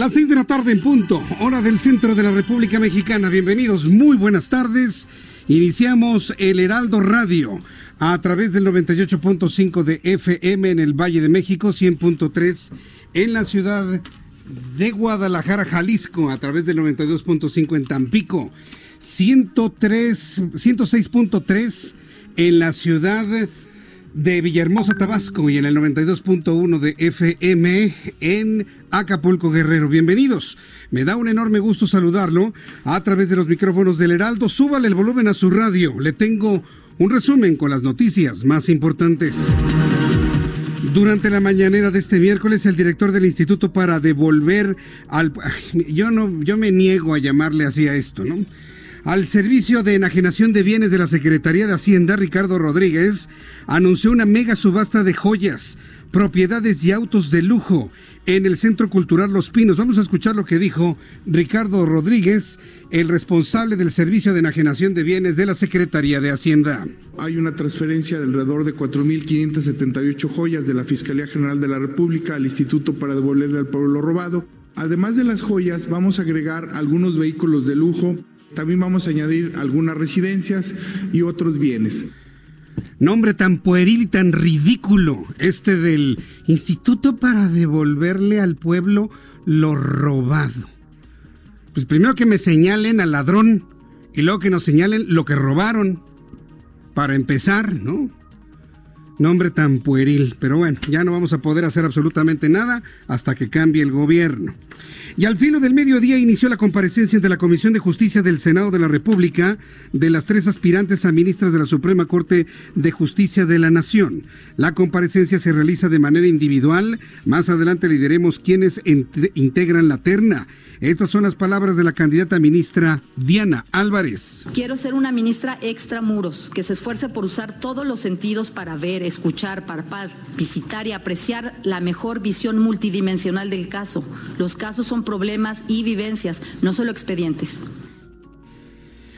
Las 6 de la tarde en punto, hora del centro de la República Mexicana. Bienvenidos, muy buenas tardes. Iniciamos el Heraldo Radio a través del 98.5 de FM en el Valle de México, 100.3 en la ciudad de Guadalajara, Jalisco, a través del 92.5 en Tampico, 103, 106.3 en la ciudad de Villahermosa, Tabasco y en el 92.1 de FM en Acapulco, Guerrero. Bienvenidos. Me da un enorme gusto saludarlo a través de los micrófonos del Heraldo. Súbale el volumen a su radio. Le tengo un resumen con las noticias más importantes. Durante la mañanera de este miércoles, el director del Instituto para devolver al... Yo no, yo me niego a llamarle así a esto, ¿no? Al Servicio de Enajenación de Bienes de la Secretaría de Hacienda, Ricardo Rodríguez, anunció una mega subasta de joyas, propiedades y autos de lujo en el Centro Cultural Los Pinos. Vamos a escuchar lo que dijo Ricardo Rodríguez, el responsable del Servicio de Enajenación de Bienes de la Secretaría de Hacienda. Hay una transferencia de alrededor de 4.578 joyas de la Fiscalía General de la República al Instituto para devolverle al pueblo robado. Además de las joyas, vamos a agregar algunos vehículos de lujo, también vamos a añadir algunas residencias y otros bienes. Nombre tan pueril y tan ridículo, este del Instituto para devolverle al pueblo lo robado. Pues primero que me señalen al ladrón y luego que nos señalen lo que robaron. Para empezar, ¿no? Nombre tan pueril. Pero bueno, ya no vamos a poder hacer absolutamente nada hasta que cambie el gobierno. Y al filo del mediodía inició la comparecencia ante la Comisión de Justicia del Senado de la República de las tres aspirantes a ministras de la Suprema Corte de Justicia de la Nación. La comparecencia se realiza de manera individual. Más adelante le diremos quiénes integran la terna. Estas son las palabras de la candidata ministra Diana Álvarez. Quiero ser una ministra extramuros, que se esfuerce por usar todos los sentidos para ver, escuchar, parpar, visitar y apreciar la mejor visión multidimensional del caso. Los casos son problemas y vivencias, no solo expedientes.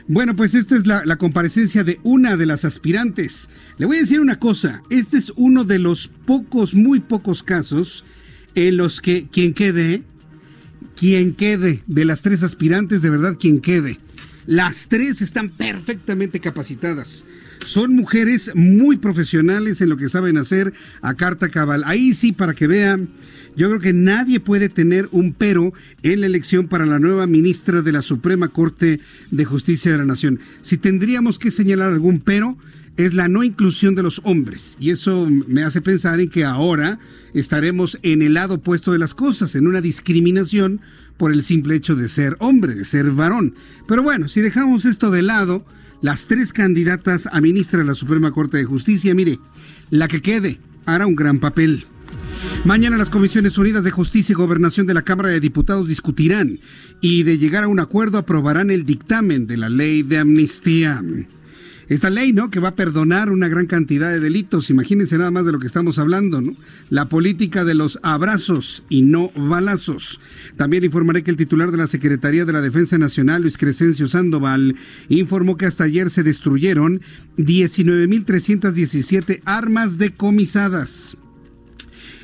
Bueno, pues esta es la, la, comparecencia de una de las aspirantes. Le voy a decir una cosa, este es uno de los pocos, muy pocos casos en los que quien quede quien quede de las tres aspirantes, de verdad quien quede. Las tres están perfectamente capacitadas. Son mujeres muy profesionales en lo que saben hacer a carta cabal. Ahí sí, para que vean, yo creo que nadie puede tener un pero en la elección para la nueva ministra de la Suprema Corte de Justicia de la Nación. Si tendríamos que señalar algún pero, es la no inclusión de los hombres. Y eso me hace pensar en que ahora estaremos en el lado opuesto de las cosas, en una discriminación por el simple hecho de ser hombre, de ser varón. Pero bueno, si dejamos esto de lado, las tres candidatas a ministra de la Suprema Corte de Justicia, mire, la que quede hará un gran papel. Mañana las Comisiones Unidas de Justicia y Gobernación de la Cámara de Diputados discutirán y de llegar a un acuerdo aprobarán el dictamen de la ley de amnistía esta ley, ¿no? Que va a perdonar una gran cantidad de delitos. Imagínense nada más de lo que estamos hablando, ¿no? La política de los abrazos y no balazos. También informaré que el titular de la Secretaría de la Defensa Nacional, Luis Crescencio Sandoval, informó que hasta ayer se destruyeron 19.317 armas decomisadas.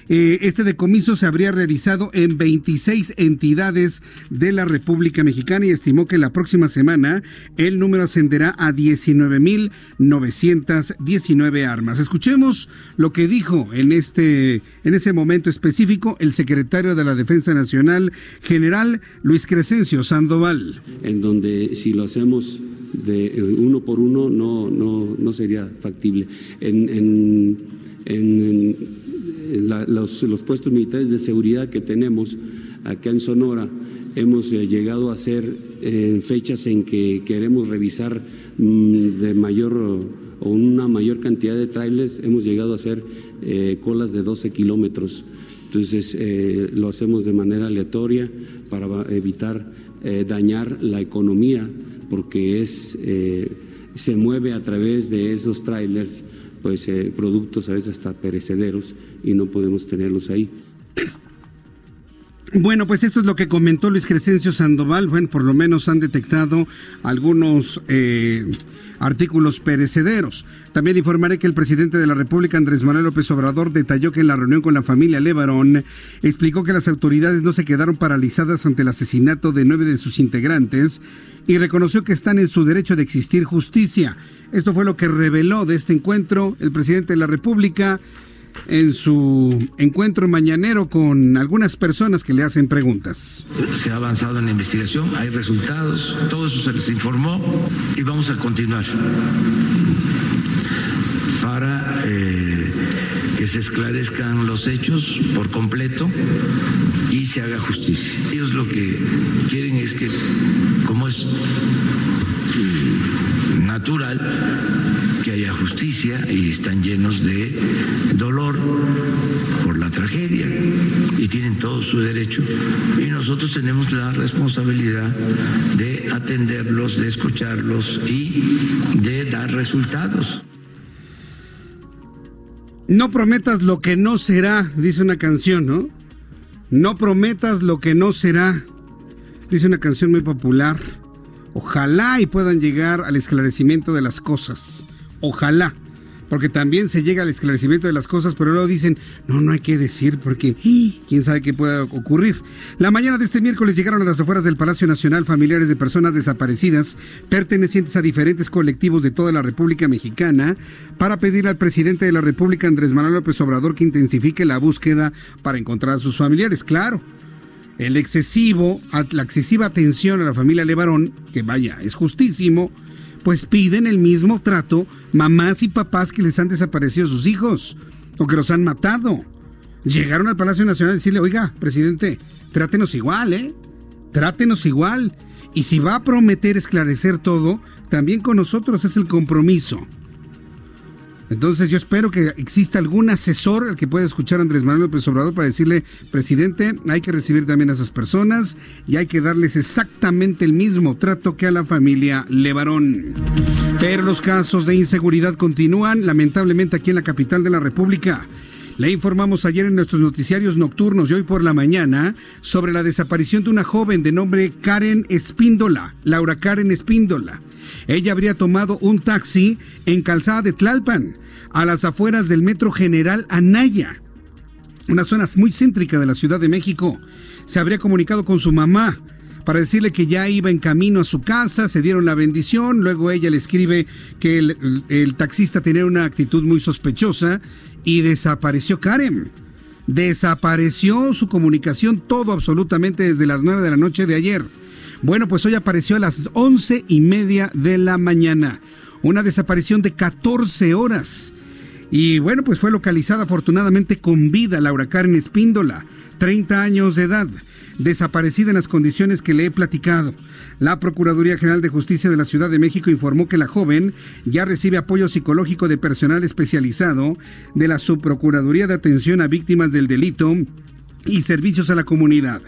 Eh, este decomiso se habría realizado en 26 entidades de la República Mexicana y estimó que la próxima semana el número ascenderá a 19.919 armas. Escuchemos lo que dijo en este en ese momento específico el secretario de la Defensa Nacional, general Luis Crescencio Sandoval. En donde si lo hacemos de eh, uno por uno no, no, no sería factible. En, los, puestos militares de seguridad que tenemos acá en Sonora, hemos eh, llegado a hacer en eh, fechas en que queremos revisar mm, de mayor o una mayor cantidad de trailers, hemos llegado a hacer colas de 12 kilómetros. Entonces lo hacemos de manera aleatoria para evitar dañar la economía porque es, eh, se mueve a través de esos trailers pues, eh, productos a veces hasta perecederos y no podemos tenerlos ahí. Bueno, pues esto es lo que comentó Luis Crescencio Sandoval. Bueno, por lo menos han detectado algunos eh, artículos perecederos. También informaré que el presidente de la República, Andrés Manuel López Obrador, detalló que en la reunión con la familia Levarón explicó que las autoridades no se quedaron paralizadas ante el asesinato de nueve de sus integrantes y reconoció que están en su derecho de existir justicia. Esto fue lo que reveló de este encuentro el presidente de la República en su encuentro mañanero con algunas personas que le hacen preguntas. Se ha avanzado en la investigación, hay resultados, todo eso se les informó y vamos a continuar para eh, que se esclarezcan los hechos por completo y se haga justicia. Ellos lo que quieren es que, como es natural, y están llenos de dolor por la tragedia y tienen todo su derecho. Y nosotros tenemos la responsabilidad de atenderlos, de escucharlos y de dar resultados. No prometas lo que no será, dice una canción, ¿no? No prometas lo que no será, dice una canción muy popular. Ojalá y puedan llegar al esclarecimiento de las cosas. Ojalá. Porque también se llega al esclarecimiento de las cosas, pero luego dicen, no, no hay que decir porque quién sabe qué pueda ocurrir. La mañana de este miércoles llegaron a las afueras del Palacio Nacional familiares de personas desaparecidas pertenecientes a diferentes colectivos de toda la República Mexicana para pedir al presidente de la República, Andrés Manuel López Obrador, que intensifique la búsqueda para encontrar a sus familiares. Claro, el excesivo, la excesiva atención a la familia Levarón, que vaya, es justísimo, pues piden el mismo trato mamás y papás que les han desaparecido sus hijos o que los han matado. Llegaron al Palacio Nacional a decirle, oiga, presidente, trátenos igual, ¿eh? Trátenos igual. Y si va a prometer esclarecer todo, también con nosotros es el compromiso. Entonces yo espero que exista algún asesor al que pueda escuchar a Andrés Manuel López Obrador para decirle, presidente, hay que recibir también a esas personas y hay que darles exactamente el mismo trato que a la familia Levarón. Pero los casos de inseguridad continúan, lamentablemente aquí en la capital de la República. Le informamos ayer en nuestros noticiarios nocturnos y hoy por la mañana sobre la desaparición de una joven de nombre Karen Espíndola, Laura Karen Espíndola. Ella habría tomado un taxi en Calzada de Tlalpan, a las afueras del Metro General Anaya, una zona muy céntrica de la Ciudad de México. Se habría comunicado con su mamá para decirle que ya iba en camino a su casa, se dieron la bendición, luego ella le escribe que el, taxista tenía una actitud muy sospechosa y desapareció Karen. Desapareció su comunicación todo absolutamente desde las 9 de la noche de ayer. Bueno, pues hoy apareció a las once y media de la mañana. Una desaparición de 14 horas. Y bueno, pues fue localizada afortunadamente con vida Laura Karen Espíndola, 30 años de edad, desaparecida en las condiciones que le he platicado. La Procuraduría General de Justicia de la Ciudad de México informó que la joven ya recibe apoyo psicológico de personal especializado de la Subprocuraduría de Atención a Víctimas del Delito y servicios a la comunidad.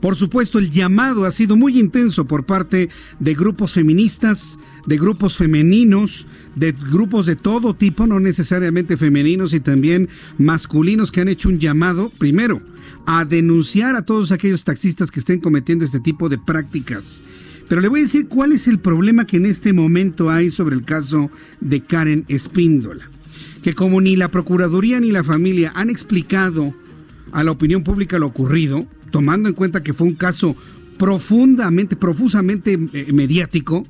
Por supuesto, el llamado ha sido muy intenso por parte de grupos feministas, de grupos femeninos, de grupos de todo tipo, no necesariamente femeninos y también masculinos que han hecho un llamado, primero, a denunciar a todos aquellos taxistas que estén cometiendo este tipo de prácticas. Pero le voy a decir cuál es el problema que en este momento hay sobre el caso de Karen Espíndola. Que como ni la Procuraduría ni la familia han explicado a la opinión pública lo ocurrido, tomando en cuenta que fue un caso profundamente, profusamente eh, mediático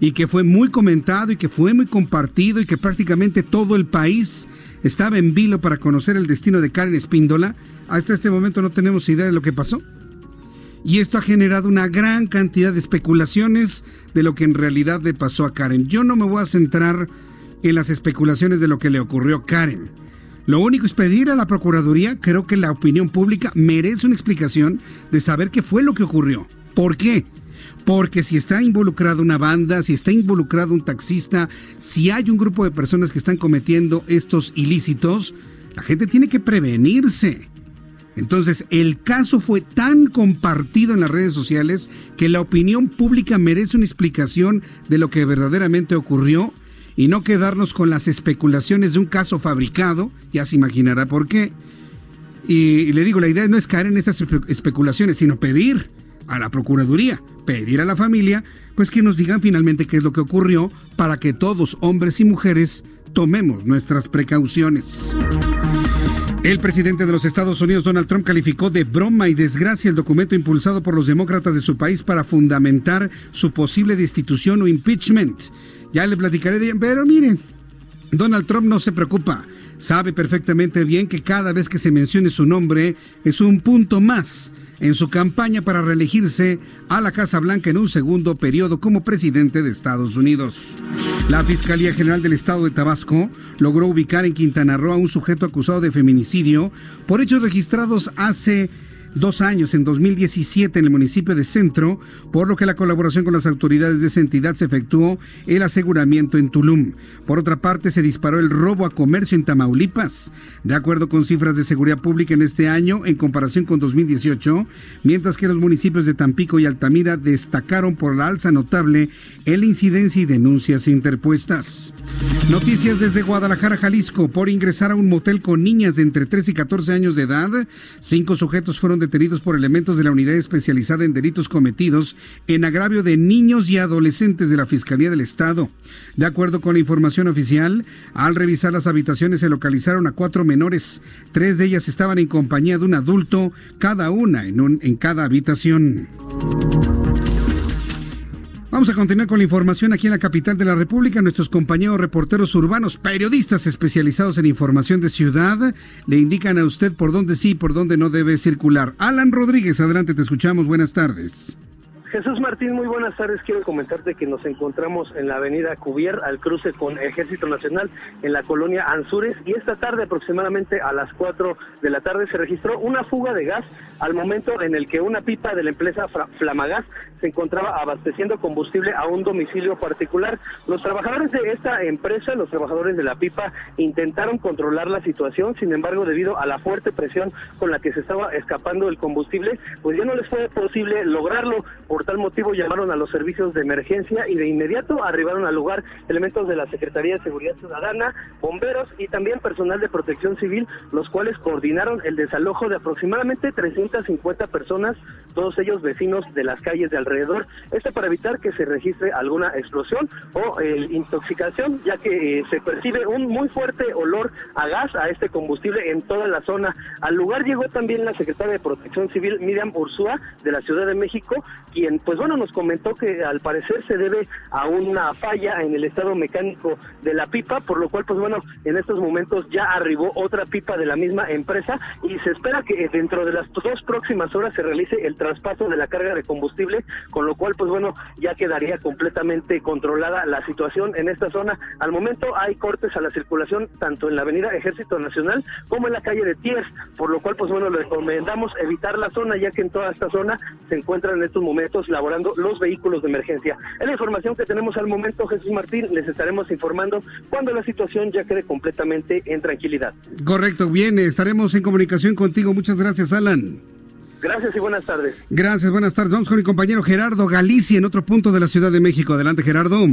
y que fue muy comentado y que fue muy compartido y que prácticamente todo el país estaba en vilo para conocer el destino de Karen Espíndola. Hasta este momento no tenemos idea de lo que pasó. Y esto ha generado una gran cantidad de especulaciones de lo que en realidad le pasó a Karen. Yo no me voy a centrar en las especulaciones de lo que le ocurrió a Karen. Lo único es pedir a la Procuraduría, creo que la opinión pública merece una explicación de saber qué fue lo que ocurrió. ¿Por qué? Porque si está involucrada una banda, si está involucrado un taxista, si hay un grupo de personas que están cometiendo estos ilícitos, la gente tiene que prevenirse. Entonces, el caso fue tan compartido en las redes sociales que la opinión pública merece una explicación de lo que verdaderamente ocurrió y no quedarnos con las especulaciones de un caso fabricado, ya se imaginará por qué. Y, le digo, la idea no es caer en estas especulaciones, sino pedir a la Procuraduría, pedir a la familia, pues que nos digan finalmente qué es lo que ocurrió para que todos, hombres y mujeres, tomemos nuestras precauciones. El presidente de los Estados Unidos, Donald Trump, calificó de broma y desgracia el documento impulsado por los demócratas de su país para fundamentar su posible destitución o impeachment. Ya le platicaré de pero miren, Donald Trump no se preocupa. Sabe perfectamente bien que cada vez que se mencione su nombre es un punto más en su campaña para reelegirse a la Casa Blanca en un segundo periodo como presidente de Estados Unidos. La Fiscalía General del Estado de Tabasco logró ubicar en Quintana Roo a un sujeto acusado de feminicidio por hechos registrados hace dos años, en 2017, en el municipio de Centro, por lo que la colaboración con las autoridades de esa entidad se efectuó el aseguramiento en Tulum. Por otra parte, se disparó el robo a comercio en Tamaulipas. De acuerdo con cifras de seguridad pública en este año, en comparación con 2018, mientras que los municipios de Tampico y Altamira destacaron por la alza notable en la incidencia y denuncias interpuestas. Noticias desde Guadalajara, Jalisco. Por ingresar a un motel con niñas de entre 3 y 14 años de edad, cinco sujetos fueron detenidos por elementos de la unidad especializada en delitos cometidos en agravio de niños y adolescentes de la Fiscalía del Estado. De acuerdo con la información oficial, al revisar las habitaciones se localizaron a cuatro menores. Tres de ellas estaban en compañía de un adulto, cada una en, un, en cada habitación. Vamos a continuar con la información aquí en la capital de la República. Nuestros compañeros reporteros urbanos, periodistas especializados en información de ciudad, le indican a usted por dónde sí y por dónde no debe circular. Alan Rodríguez, adelante, te escuchamos. Buenas tardes. Jesús Martín, muy buenas tardes. Quiero comentarte que nos encontramos en la avenida Cubier al cruce con Ejército Nacional en la colonia Anzures y esta tarde aproximadamente a las 4 de la tarde se registró una fuga de gas al momento en el que una pipa de la empresa Flamagas se encontraba abasteciendo combustible a un domicilio particular. Los trabajadores de esta empresa, los trabajadores de la pipa, intentaron controlar la situación, sin embargo, debido a la fuerte presión con la que se estaba escapando el combustible, pues ya no les fue posible lograrlo. Por tal motivo llamaron a los servicios de emergencia y de inmediato arribaron al lugar elementos de la Secretaría de Seguridad Ciudadana, bomberos y también personal de protección civil, los cuales coordinaron el desalojo de aproximadamente 350 personas, todos ellos vecinos de las calles de alrededor. Esto para evitar que se registre alguna explosión o eh, intoxicación, ya que eh, se percibe un muy fuerte olor a gas, a este combustible en toda la zona. Al lugar llegó también la secretaria de Protección Civil, Miriam Ursúa, de la Ciudad de México, quien pues bueno, nos comentó que al parecer se debe a una falla en el estado mecánico de la pipa, por lo cual pues bueno, en estos momentos ya arribó otra pipa de la misma empresa y se espera que dentro de las dos próximas horas se realice el traspaso de la carga de combustible, con lo cual pues bueno, ya quedaría completamente controlada la situación en esta zona. Al momento hay cortes a la circulación tanto en la avenida Ejército Nacional como en la calle de Tiers, por lo cual pues bueno, le recomendamos evitar la zona ya que en toda esta zona se encuentran en estos momentos laborando los vehículos de emergencia. Es la información que tenemos al momento, Jesús Martín. Les estaremos informando cuando la situación ya quede completamente en tranquilidad. Correcto, bien, estaremos en comunicación contigo. Muchas gracias, Alan. Gracias y buenas tardes. Gracias, buenas tardes. Vamos con mi compañero Gerardo Galicia en otro punto de la Ciudad de México. Adelante, Gerardo.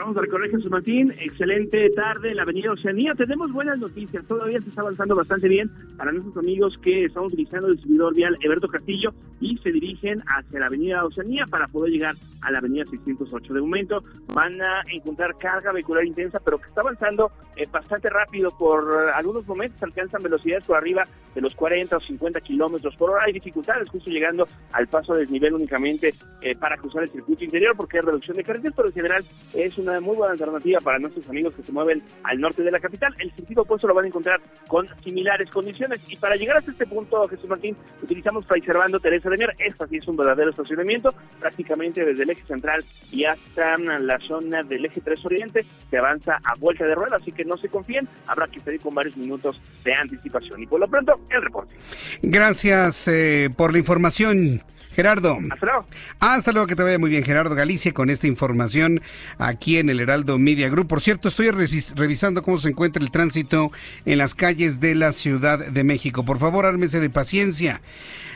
Vamos a recorrer Jesús Martín. Excelente tarde en la Avenida Oceanía. Tenemos buenas noticias. Todavía se está avanzando bastante bien para nuestros amigos que están utilizando el distribuidor vial Eberto Castillo y se dirigen hacia la Avenida Oceanía para poder llegar a la Avenida 608. De momento van a encontrar carga vehicular intensa, pero que está avanzando eh, bastante rápido. Por algunos momentos alcanzan velocidades por arriba de los 40 o 50 kilómetros por hora. Hay dificultades justo llegando al paso de desnivel únicamente eh, para cruzar el circuito interior porque hay reducción de carreteras, pero en general es una muy buena alternativa para nuestros amigos que se mueven al norte de la capital. El sentido opuesto lo van a encontrar con similares condiciones. Y para llegar hasta este punto, Jesús Martín, utilizamos Fray Servando Teresa de Mier. Esta sí es un verdadero estacionamiento, prácticamente desde el eje central y hasta la zona del eje 3 Oriente se avanza a vuelta de rueda, así que no se confíen, habrá que pedir con varios minutos de anticipación. Y por lo pronto, el reporte. Gracias eh, por la información. Gerardo. Hasta luego. Hasta luego, que te vaya muy bien, Gerardo Galicia, con esta información aquí en el Heraldo Media Group. Por cierto, estoy revisando cómo se encuentra el tránsito en las calles de la Ciudad de México. Por favor, ármese de paciencia.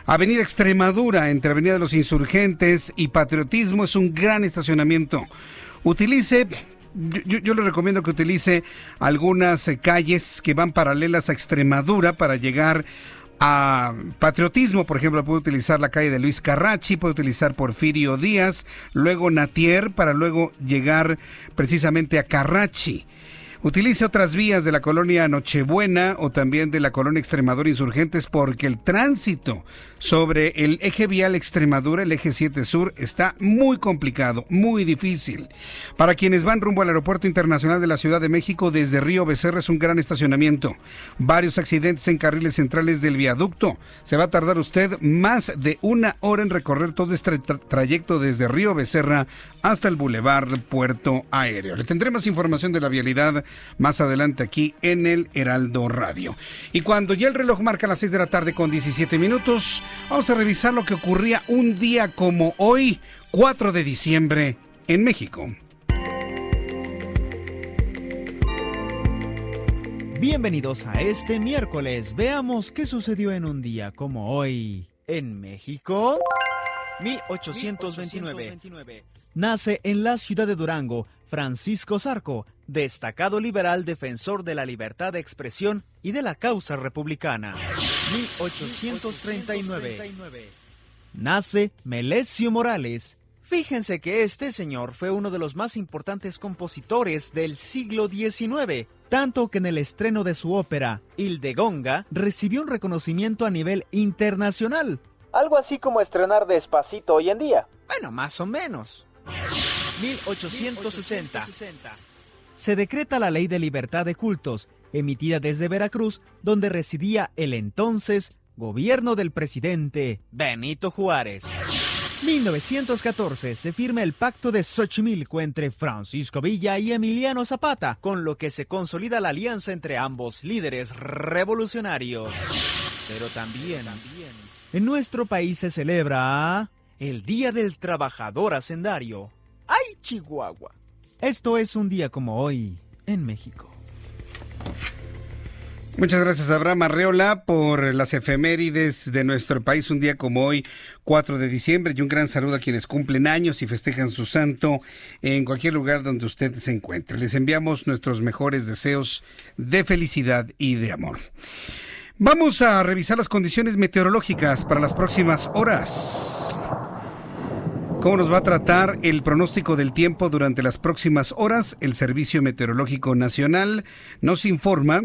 Avenida Extremadura, entre Avenida de los Insurgentes y Patriotismo, es un gran estacionamiento. Utilice yo, yo, le recomiendo que utilice algunas calles que van paralelas a Extremadura para llegar a patriotismo, por ejemplo, puede utilizar la calle de Luis Carrachi, puede utilizar Porfirio Díaz, luego Natier para luego llegar precisamente a Carrachi. Utilice otras vías de la colonia Nochebuena o también de la colonia Extremadura Insurgentes porque el tránsito sobre el eje vial Extremadura, el eje 7 Sur, está muy complicado, muy difícil. Para quienes van rumbo al Aeropuerto Internacional de la Ciudad de México desde Río Becerra es un gran estacionamiento. Varios accidentes en carriles centrales del viaducto. Se va a tardar usted más de una hora en recorrer todo este trayecto desde Río Becerra hasta el Boulevard Puerto Aéreo. Le tendré más información de la vialidad más adelante aquí en el Heraldo Radio. Y cuando ya el reloj marca las 6 de la tarde con 17 minutos, vamos a revisar lo que ocurría un día como hoy, 4 de diciembre, en México. Bienvenidos a este miércoles. Veamos qué sucedió en un día como hoy. En México, 1829. Nace en la ciudad de Durango Francisco Zarco, destacado liberal defensor de la libertad de expresión y de la causa republicana. 1839. Nace Melesio Morales. Fíjense que este señor fue uno de los más importantes compositores del siglo XIX, tanto que en el estreno de su ópera, Hildegonga, recibió un reconocimiento a nivel internacional. Algo así como estrenar despacito hoy en día. Bueno, más o menos. 1860. Se decreta la Ley de Libertad de Cultos, emitida desde Veracruz, donde residía el entonces gobierno del presidente Benito Juárez. 1914 se firma el Pacto de Xochimilco entre Francisco Villa y Emiliano Zapata, con lo que se consolida la alianza entre ambos líderes revolucionarios. Pero también, en nuestro país se celebra el Día del Trabajador Hacendario, ¡Ay, Chihuahua! Esto es un día como hoy en México. Muchas gracias Abraham Arreola por las efemérides de nuestro país un día como hoy, 4 de diciembre, y un gran saludo a quienes cumplen años y festejan su santo en cualquier lugar donde usted se encuentre. Les enviamos nuestros mejores deseos de felicidad y de amor. Vamos a revisar las condiciones meteorológicas para las próximas horas. ¿Cómo nos va a tratar el pronóstico del tiempo durante las próximas horas? El Servicio Meteorológico Nacional nos informa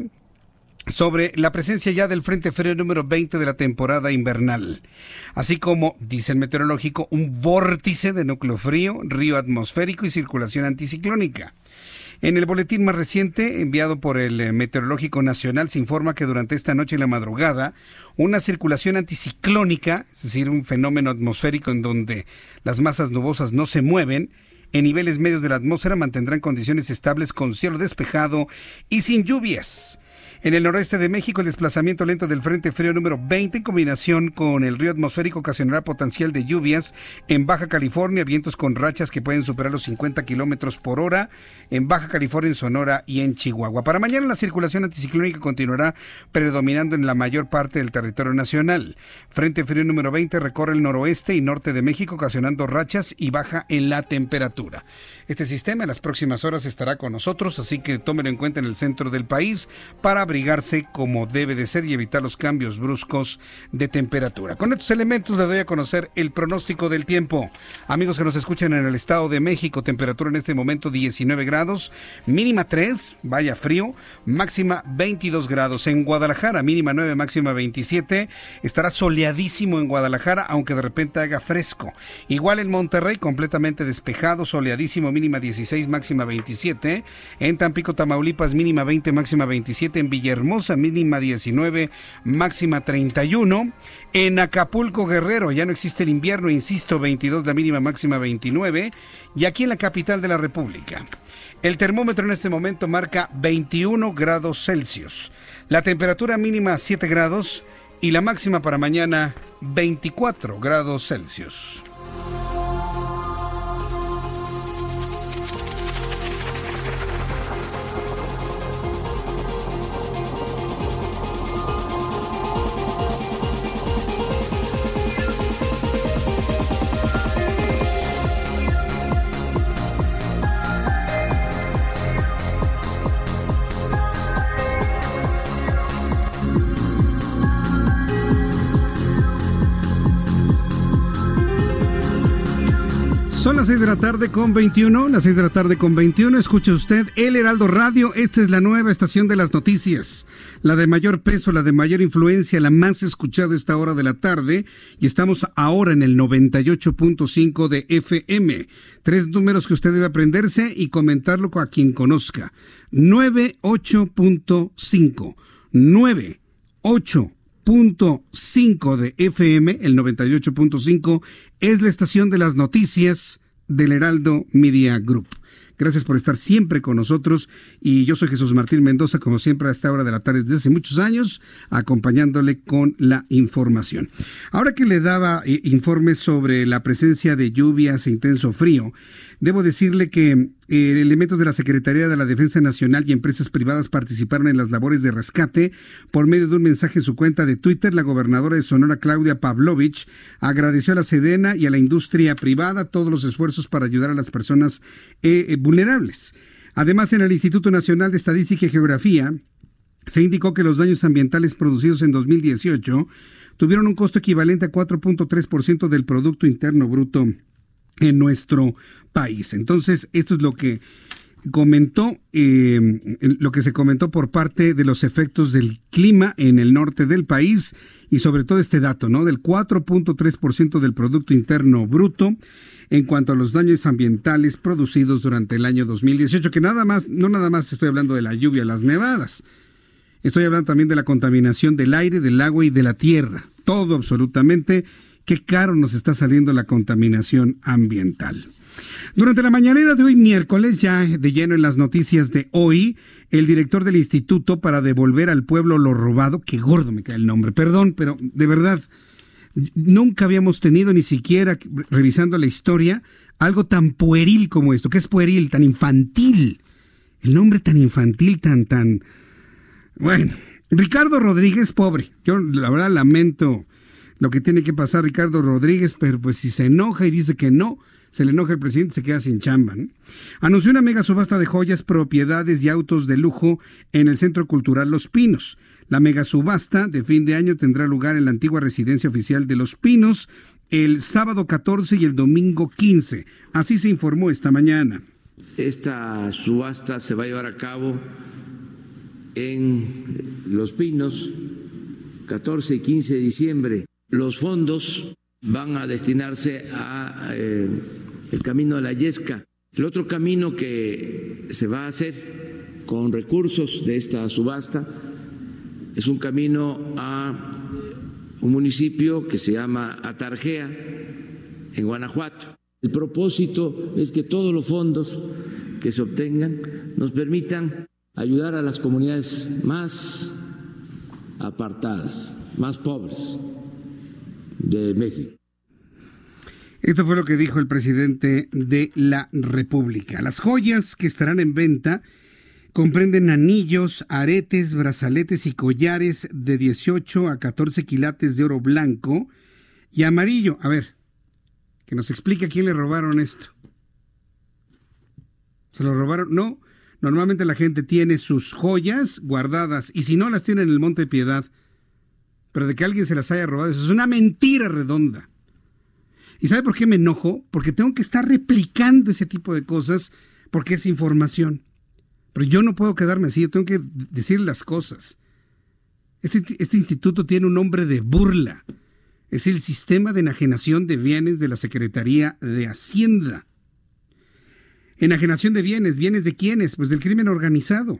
sobre la presencia ya del Frente Frío número 20 de la temporada invernal, así como, dice el meteorológico, un vórtice de núcleo frío, río atmosférico y circulación anticiclónica. En el boletín más reciente, enviado por el eh, Meteorológico Nacional, se informa que durante esta noche y la madrugada, una circulación anticiclónica, es decir, un fenómeno atmosférico en donde las masas nubosas no se mueven, en niveles medios de la atmósfera mantendrán condiciones estables con cielo despejado y sin lluvias. En el noreste de México, el desplazamiento lento del Frente Frío número 20 en combinación con el río atmosférico ocasionará potencial de lluvias en Baja California, vientos con rachas que pueden superar los 50 kilómetros por hora en Baja California, en Sonora y en Chihuahua. Para mañana la circulación anticiclónica continuará predominando en la mayor parte del territorio nacional. Frente Frío número 20 recorre el noroeste y norte de México ocasionando rachas y baja en la temperatura. Este sistema en las próximas horas estará con nosotros, así que tómenlo en cuenta en el centro del país para abrigarse como debe de ser y evitar los cambios bruscos de temperatura. Con estos elementos le doy a conocer el pronóstico del tiempo. Amigos que nos escuchan en el Estado de México, temperatura en este momento 19 grados, mínima 3, vaya frío, máxima 22 grados. En Guadalajara, mínima 9, máxima 27. Estará soleadísimo en Guadalajara, aunque de repente haga fresco. Igual en Monterrey, completamente despejado, soleadísimo, mínima 16, máxima 27. En Tampico, Tamaulipas, mínima 20, máxima 27. En Villahermosa, mínima 19, máxima 31. En Acapulco, Guerrero, ya no existe el invierno, insisto, 22, la mínima máxima 29. Y aquí en la capital de la República. El termómetro en este momento marca 21 grados Celsius. La temperatura mínima 7 grados y la máxima para mañana 24 grados Celsius. 6 de la tarde con 21, las 6 de la tarde con 21. Escuche usted El Heraldo Radio. Esta es la nueva estación de las noticias. La de mayor peso, la de mayor influencia, la más escuchada esta hora de la tarde. Y estamos ahora en el 98.5 de FM. Tres números que usted debe aprenderse y comentarlo a quien conozca. 98.5. 98 cinco de FM, el 98.5, es la estación de las noticias del Heraldo Media Group. Gracias por estar siempre con nosotros y yo soy Jesús Martín Mendoza, como siempre a esta hora de la tarde desde hace muchos años, acompañándole con la información. Ahora que le daba eh, informes sobre la presencia de lluvias e intenso frío, Debo decirle que eh, elementos de la Secretaría de la Defensa Nacional y empresas privadas participaron en las labores de rescate. Por medio de un mensaje en su cuenta de Twitter, la gobernadora de Sonora, Claudia Pavlovich, agradeció a la Sedena y a la industria privada todos los esfuerzos para ayudar a las personas eh, eh, vulnerables. Además, en el Instituto Nacional de Estadística y Geografía, se indicó que los daños ambientales producidos en 2018 tuvieron un costo equivalente a 4.3% del Producto Interno Bruto en nuestro país. Entonces, esto es lo que comentó, eh, lo que se comentó por parte de los efectos del clima en el norte del país y sobre todo este dato, ¿no? Del 4.3% del Producto Interno Bruto en cuanto a los daños ambientales producidos durante el año 2018, que nada más, no nada más estoy hablando de la lluvia, las nevadas, estoy hablando también de la contaminación del aire, del agua y de la tierra, todo absolutamente, qué caro nos está saliendo la contaminación ambiental. Durante la mañanera de hoy, miércoles, ya de lleno en las noticias de hoy, el director del Instituto para devolver al pueblo lo robado, que gordo me cae el nombre, perdón, pero de verdad, nunca habíamos tenido ni siquiera, revisando la historia, algo tan pueril como esto. ¿Qué es pueril? Tan infantil. El nombre tan infantil, tan, tan... Bueno, Ricardo Rodríguez, pobre. Yo la verdad lamento lo que tiene que pasar Ricardo Rodríguez, pero pues si se enoja y dice que no, se le enoja el presidente, se queda sin chamba. Anunció una mega subasta de joyas, propiedades y autos de lujo en el Centro Cultural Los Pinos. La mega subasta de fin de año tendrá lugar en la antigua residencia oficial de Los Pinos el sábado 14 y el domingo 15. Así se informó esta mañana. Esta subasta se va a llevar a cabo en Los Pinos 14 y 15 de diciembre. Los fondos van a destinarse a eh, el camino de la Yesca. El otro camino que se va a hacer con recursos de esta subasta es un camino a un municipio que se llama Atarjea, en Guanajuato. El propósito es que todos los fondos que se obtengan nos permitan ayudar a las comunidades más apartadas, más pobres de México. Esto fue lo que dijo el presidente de la República. Las joyas que estarán en venta comprenden anillos, aretes, brazaletes y collares de 18 a 14 quilates de oro blanco y amarillo. A ver, que nos explique a quién le robaron esto. ¿Se lo robaron? No. Normalmente la gente tiene sus joyas guardadas y si no las tiene en el Monte de Piedad, pero de que alguien se las haya robado, eso es una mentira redonda. ¿Y sabe por qué me enojo? Porque tengo que estar replicando ese tipo de cosas porque es información. Pero yo no puedo quedarme así, yo tengo que decir las cosas. Este, este, instituto tiene un nombre de burla. Es el Sistema de Enajenación de Bienes de la Secretaría de Hacienda. Enajenación de bienes, ¿bienes de quiénes? Pues del crimen organizado.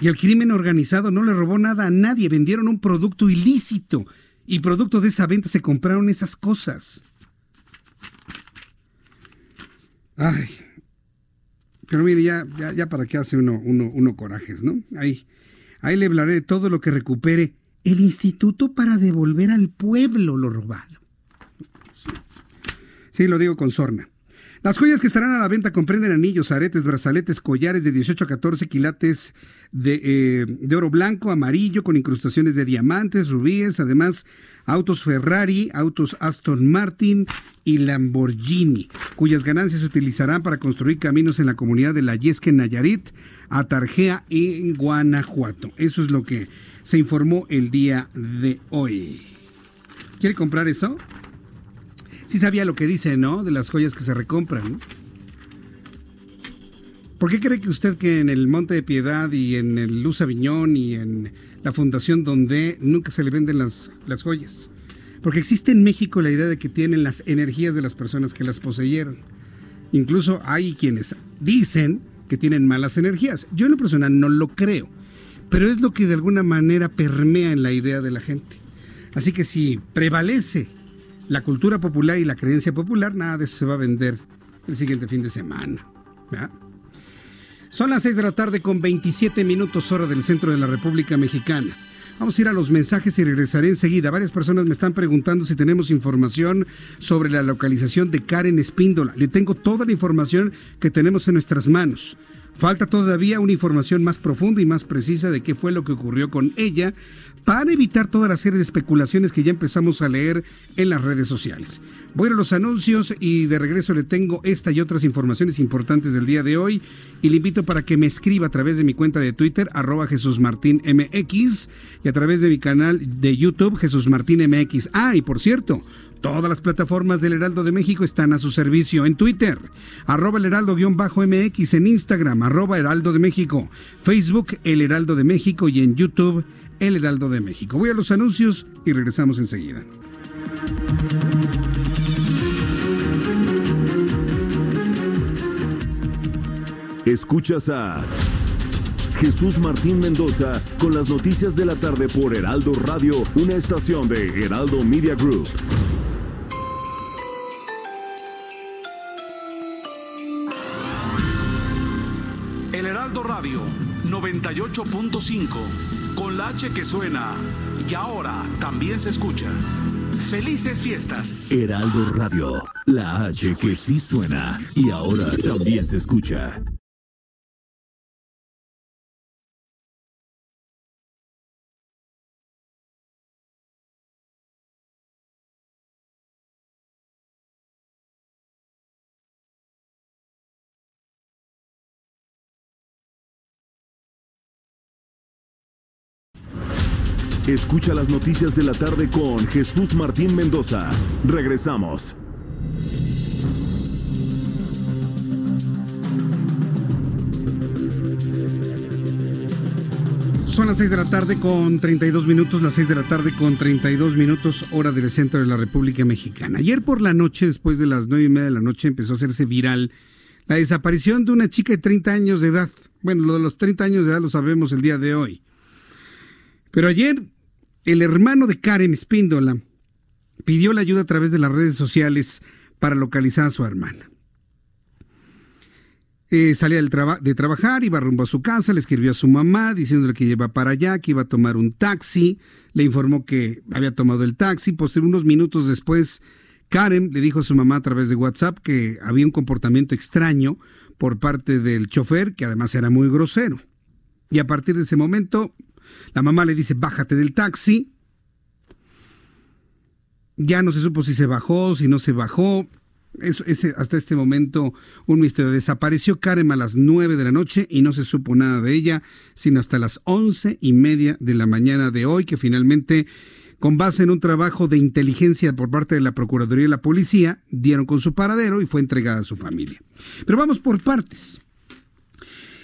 Y el crimen organizado no le robó nada a nadie, vendieron un producto ilícito y producto de esa venta se compraron esas cosas. Ay. Pero mire, ya, ya, para qué hace uno, uno, uno corajes, ¿no? Ahí, ahí le hablaré de todo lo que recupere el instituto para devolver al pueblo lo robado. Sí, lo digo con sorna. Las joyas que estarán a la venta comprenden anillos, aretes, brazaletes, collares de 18 a 14 quilates de, eh, de, oro blanco, amarillo, con incrustaciones de diamantes, rubíes, además autos Ferrari, autos Aston Martin y Lamborghini, cuyas ganancias se utilizarán para construir caminos en la comunidad de La Yesca en Nayarit, Atarjea en Guanajuato. Eso es lo que se informó el día de hoy. ¿Quiere comprar eso? Sí sabía lo que dice, ¿no? De las joyas que se recompran. ¿Por qué cree que usted que en el Monte de Piedad y en el Luz Aviñón y en la Fundación Donde nunca se le venden las, las joyas? Porque existe en México la idea de que tienen las energías de las personas que las poseyeron. Incluso hay quienes dicen que tienen malas energías. Yo en lo personal no lo creo, pero es lo que de alguna manera permea en la idea de la gente. Así que si prevalece la cultura popular y la creencia popular, nada de eso se va a vender el siguiente fin de semana. Son las 6 de la tarde con 27 minutos hora del centro de la República Mexicana. Vamos a ir a los mensajes y regresaré enseguida. Varias personas me están preguntando si tenemos información sobre la localización de Karen Espíndola. Le tengo toda la información que tenemos en nuestras manos. Falta todavía una información más profunda y más precisa de qué fue lo que ocurrió con ella para evitar toda la serie de especulaciones que ya empezamos a leer en las redes sociales. Voy a los anuncios y de regreso le tengo esta y otras informaciones importantes del día de hoy y le invito para que me escriba a través de mi cuenta de Twitter arroba Jesús Martín MX y a través de mi canal de YouTube Jesús Martín MX. Ah, y por cierto, Todas las plataformas del Heraldo de México están a su servicio en Twitter, arroba el heraldo-mx, en Instagram, arroba heraldo de México, Facebook, el heraldo de México y en YouTube, el Heraldo de México. Voy a los anuncios y regresamos enseguida. Escuchas a Jesús Martín Mendoza con las noticias de la tarde por Heraldo Radio, una estación de Heraldo Media Group. Radio 98.5 con la H que suena y ahora también se escucha. Felices fiestas. Heraldo Radio, la H que sí suena y ahora también se escucha. Escucha las noticias de la tarde con Jesús Martín Mendoza. Regresamos. Son las 6 de la tarde con 32 minutos, las 6 de la tarde con 32 minutos, hora del centro de la República Mexicana. Ayer por la noche, después de las 9 y media de la noche, empezó a hacerse viral la desaparición de una chica de 30 años de edad. Bueno, lo de los 30 años de edad lo sabemos el día de hoy. Pero ayer el hermano de Karen Espíndola pidió la ayuda a través de las redes sociales para localizar a su hermana. Eh, salía de trabajar, iba rumbo a su casa, le escribió a su mamá diciéndole que iba para allá, que iba a tomar un taxi, le informó que había tomado el taxi, posterior unos minutos después Karen le dijo a su mamá a través de WhatsApp que había un comportamiento extraño por parte del chofer, que además era muy grosero. Y a partir de ese momento, la mamá le dice, bájate del taxi. Ya no se supo si se bajó, si no se bajó. Hasta este momento un misterio. Desapareció Karen a las nueve de la noche y no se supo nada de ella, sino hasta las once y media de la mañana de hoy, que finalmente con base en un trabajo de inteligencia por parte de la Procuraduría y la Policía, dieron con su paradero y fue entregada a su familia. Pero vamos por partes.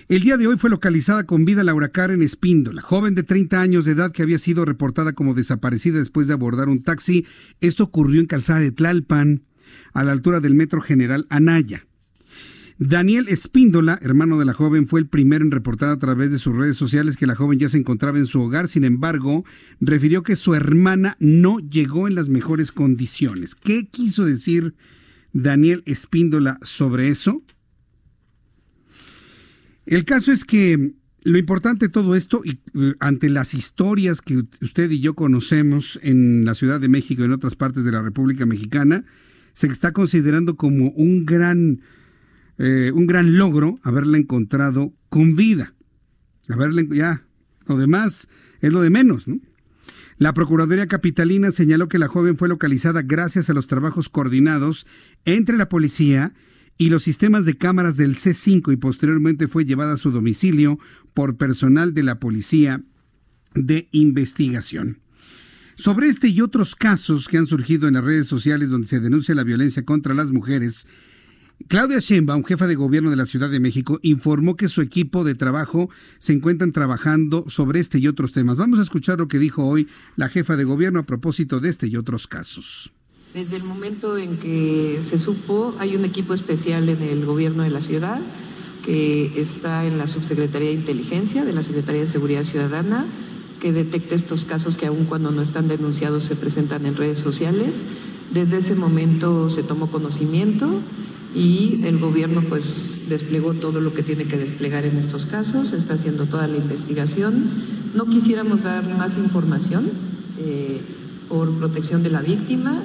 El día de hoy fue localizada con vida Laura Karen Espíndola, joven de 30 años de edad que había sido reportada como desaparecida después de abordar un taxi. Esto ocurrió en Calzada de Tlalpan, a la altura del Metro General Anaya. Daniel Espíndola, hermano de la joven, fue el primero en reportar a través de sus redes sociales que la joven ya se encontraba en su hogar. Sin embargo, refirió que su hermana no llegó en las mejores condiciones. ¿Qué quiso decir Daniel Espíndola sobre eso? El caso es que lo importante de todo esto, y eh, ante las historias que usted y yo conocemos en la Ciudad de México y en otras partes de la República Mexicana, se está considerando como un gran eh, un gran logro haberla encontrado con vida. Haberla, ya, lo demás es lo de menos, ¿no? La Procuraduría Capitalina señaló que la joven fue localizada gracias a los trabajos coordinados entre la policía y los sistemas de cámaras del C5 y posteriormente fue llevada a su domicilio por personal de la Policía de Investigación. Sobre este y otros casos que han surgido en las redes sociales donde se denuncia la violencia contra las mujeres, Claudia Sheinbaum, jefa de gobierno de la Ciudad de México, informó que su equipo de trabajo se encuentran trabajando sobre este y otros temas. Vamos a escuchar lo que dijo hoy la jefa de gobierno a propósito de este y otros casos. Desde el momento en que se supo, hay un equipo especial en el gobierno de la ciudad que está en la Subsecretaría de Inteligencia de la Secretaría de Seguridad Ciudadana, que detecta estos casos que aun cuando no están denunciados se presentan en redes sociales. Desde ese momento se tomó conocimiento y el gobierno pues desplegó todo lo que tiene que desplegar en estos casos, está haciendo toda la investigación. No quisiéramos dar más información eh, por protección de la víctima,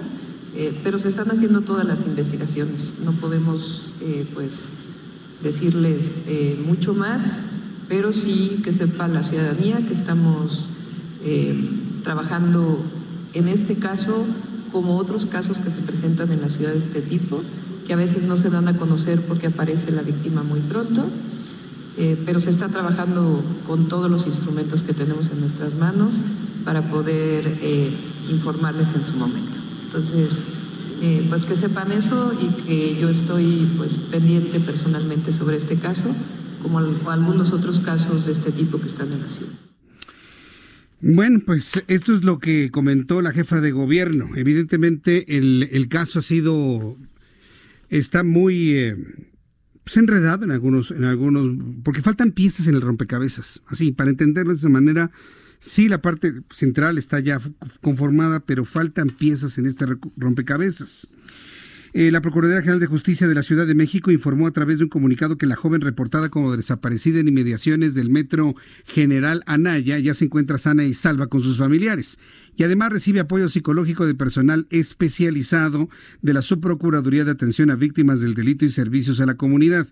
eh, pero se están haciendo todas las investigaciones. No podemos eh, pues decirles mucho más, pero sí que sepa la ciudadanía que estamos trabajando en este caso como otros casos que se presentan en la ciudad de este tipo que a veces no se dan a conocer porque aparece la víctima muy pronto, eh, pero se está trabajando con todos los instrumentos que tenemos en nuestras manos para poder eh, informarles en su momento. Entonces, eh, pues que sepan eso y que yo estoy pues pendiente personalmente sobre este caso, como algunos otros casos de este tipo que están en la ciudad. Bueno, pues esto es lo que comentó la jefa de gobierno. Evidentemente el, el caso ha sido está muy eh, pues, enredado en algunos, en algunos, porque faltan piezas en el rompecabezas. Así, para entenderlo de esa manera, sí, la parte central está ya conformada, pero faltan piezas en este rompecabezas. Eh, la Procuraduría General de Justicia de la Ciudad de México informó a través de un comunicado que la joven reportada como desaparecida en inmediaciones del Metro General Anaya ya se encuentra sana y salva con sus familiares y además recibe apoyo psicológico de personal especializado de la Subprocuraduría de Atención a Víctimas del Delito y Servicios a la Comunidad.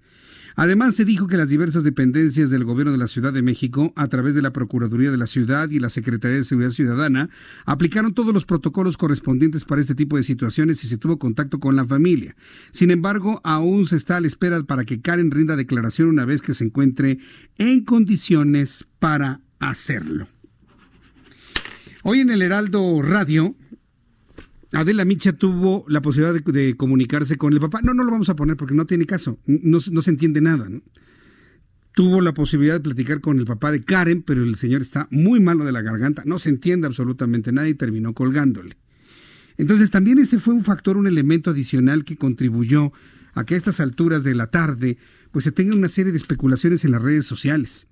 Además, se dijo que las diversas dependencias del Gobierno de la Ciudad de México, a través de la Procuraduría de la Ciudad y la Secretaría de Seguridad Ciudadana, aplicaron todos los protocolos correspondientes para este tipo de situaciones y se tuvo contacto con la familia. Sin embargo, aún se está a la espera para que Karen rinda declaración una vez que se encuentre en condiciones para hacerlo. Hoy en el Heraldo Radio, Adela Micha tuvo la posibilidad de, comunicarse con el papá. No, no lo vamos a poner porque no tiene caso. No, se entiende nada. Tuvo la posibilidad de platicar con el papá de Karen, pero el señor está muy malo de la garganta. No se entiende absolutamente nada y terminó colgándole. Entonces también ese fue un factor, un elemento adicional que contribuyó a que a estas alturas de la tarde pues se tenga una serie de especulaciones en las redes sociales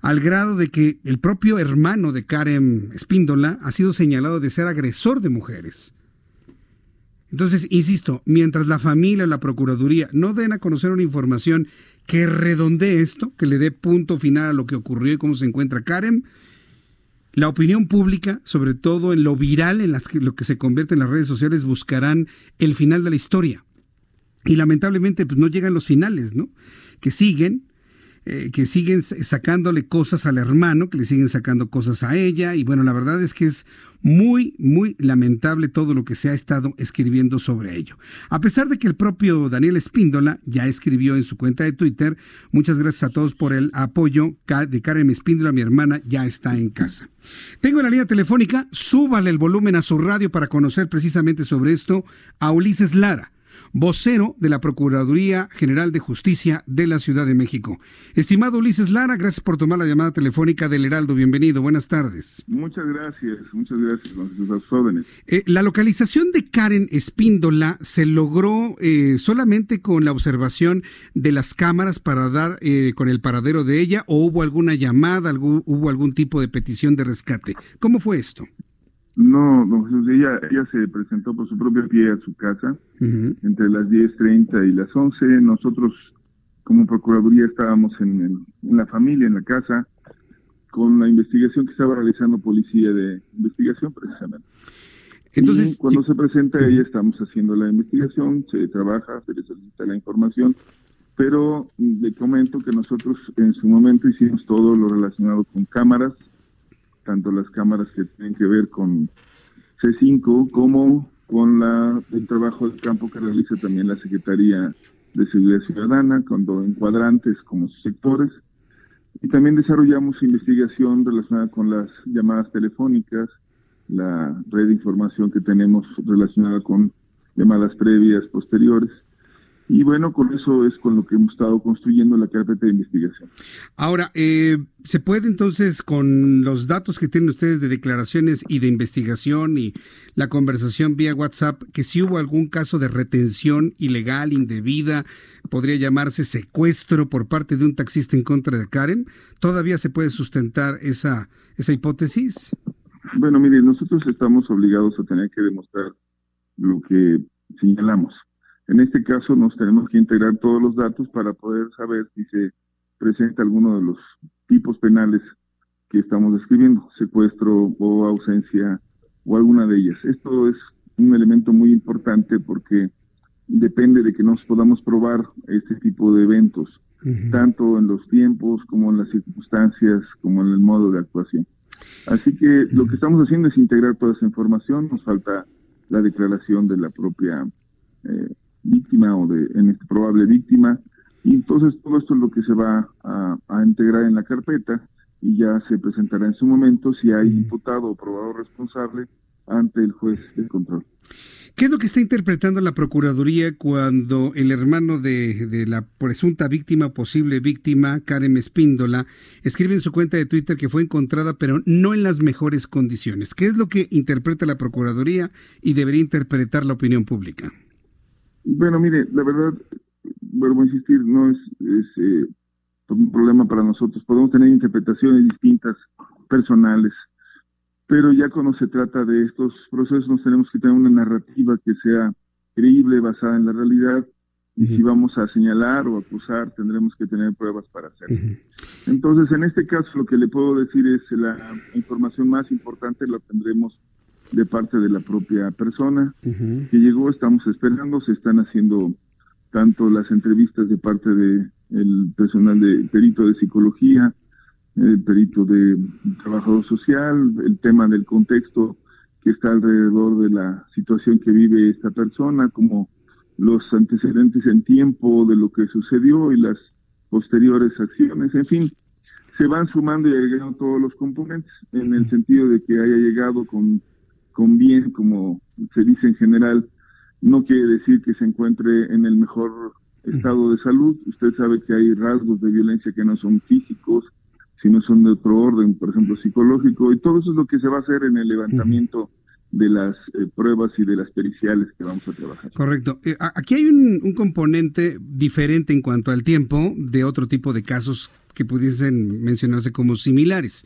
al grado de que el propio hermano de Karen Espíndola ha sido señalado de ser agresor de mujeres. Entonces, insisto, mientras la familia la Procuraduría no den a conocer una información que redondee esto, que le dé punto final a lo que ocurrió y cómo se encuentra Karen, la opinión pública, sobre todo en lo viral, en lo que se convierte en las redes sociales, buscarán el final de la historia. Y lamentablemente, pues no llegan los finales, ¿no? Que siguen eh, que siguen sacándole cosas al hermano, que le siguen sacando cosas a ella. Y bueno, la verdad es que es muy, muy lamentable todo lo que se ha estado escribiendo sobre ello. A pesar de que el propio Daniel Espíndola ya escribió en su cuenta de Twitter, muchas gracias a todos por el apoyo de Karen Espíndola, mi hermana ya está en casa. Tengo en la línea telefónica, súbale el volumen a su radio para conocer precisamente sobre esto a Ulises Lara vocero de la Procuraduría General de Justicia de la Ciudad de México. Estimado Ulises Lara, gracias por tomar la llamada telefónica del Heraldo. Bienvenido, buenas tardes. Muchas gracias, muchas gracias, sus jóvenes. Eh, la localización de Karen Espíndola se logró eh, solamente con la observación de las cámaras para dar eh, con el paradero de ella o hubo alguna llamada, algún, hubo algún tipo de petición de rescate. ¿Cómo fue esto? No, ella, ella se presentó por su propio pie a su casa entre las 10.30 y las 11. Nosotros, como Procuraduría, estábamos en, la familia, en la casa, con la investigación que estaba realizando Policía de Investigación, precisamente. Entonces, cuando se presenta ella, estamos haciendo la investigación, se trabaja, se le solicita la información, pero le comento que nosotros en su momento hicimos todo lo relacionado con cámaras, tanto las cámaras que tienen que ver con C5 como con la, el trabajo de campo que realiza también la Secretaría de Seguridad Ciudadana, cuando en cuadrantes como sectores. Y también desarrollamos investigación relacionada con las llamadas telefónicas, la red de información que tenemos relacionada con llamadas previas, posteriores. Y bueno, con eso es con lo que hemos estado construyendo la carpeta de investigación. Ahora, eh, ¿se puede entonces, con los datos que tienen ustedes de declaraciones y de investigación y la conversación vía WhatsApp, que si hubo algún caso de retención ilegal, indebida, podría llamarse secuestro por parte de un taxista en contra de Karen? ¿Todavía se puede sustentar esa, esa hipótesis? Bueno, mire, nosotros estamos obligados a tener que demostrar lo que señalamos. En este caso nos tenemos que integrar todos los datos para poder saber si se presenta alguno de los tipos penales que estamos describiendo, secuestro o ausencia o alguna de ellas. Esto es un elemento muy importante porque depende de que nos podamos probar este tipo de eventos, tanto en los tiempos como en las circunstancias, como en el modo de actuación. Así que lo que estamos haciendo es integrar toda esa información, nos falta la declaración de la propia eh, víctima o de en este probable víctima. Y entonces todo esto es lo que se va a, integrar en la carpeta y ya se presentará en su momento si hay imputado o probado responsable ante el juez de control. ¿Qué es lo que está interpretando la Procuraduría cuando el hermano de, de, la presunta víctima, posible víctima, Karen Espíndola, escribe en su cuenta de Twitter que fue encontrada pero no en las mejores condiciones? ¿Qué es lo que interpreta la Procuraduría y debería interpretar la opinión pública? Bueno, mire, la verdad, vuelvo a insistir, no es, eh, un problema para nosotros. Podemos tener interpretaciones distintas, personales, pero ya cuando se trata de estos procesos tenemos que tener una narrativa que sea creíble, basada en la realidad, y si vamos a señalar o acusar, tendremos que tener pruebas para hacerlo. Entonces, en este caso, lo que le puedo decir es la información más importante la tendremos de parte de la propia persona que llegó, estamos esperando, se están haciendo tanto las entrevistas de parte de el personal de perito de psicología, el perito de trabajador social, el tema del contexto que está alrededor de la situación que vive esta persona, como los antecedentes en tiempo de lo que sucedió y las posteriores acciones, en fin, se van sumando y agregando todos los componentes en el sentido de que haya llegado con con bien, como se dice en general, no quiere decir que se encuentre en el mejor estado de salud. Usted sabe que hay rasgos de violencia que no son físicos, sino son de otro orden, por ejemplo, psicológico, y todo eso es lo que se va a hacer en el levantamiento de las eh, pruebas y de las periciales que vamos a trabajar. Correcto. Eh, aquí hay un, un, componente diferente en cuanto al tiempo de otro tipo de casos que pudiesen mencionarse como similares.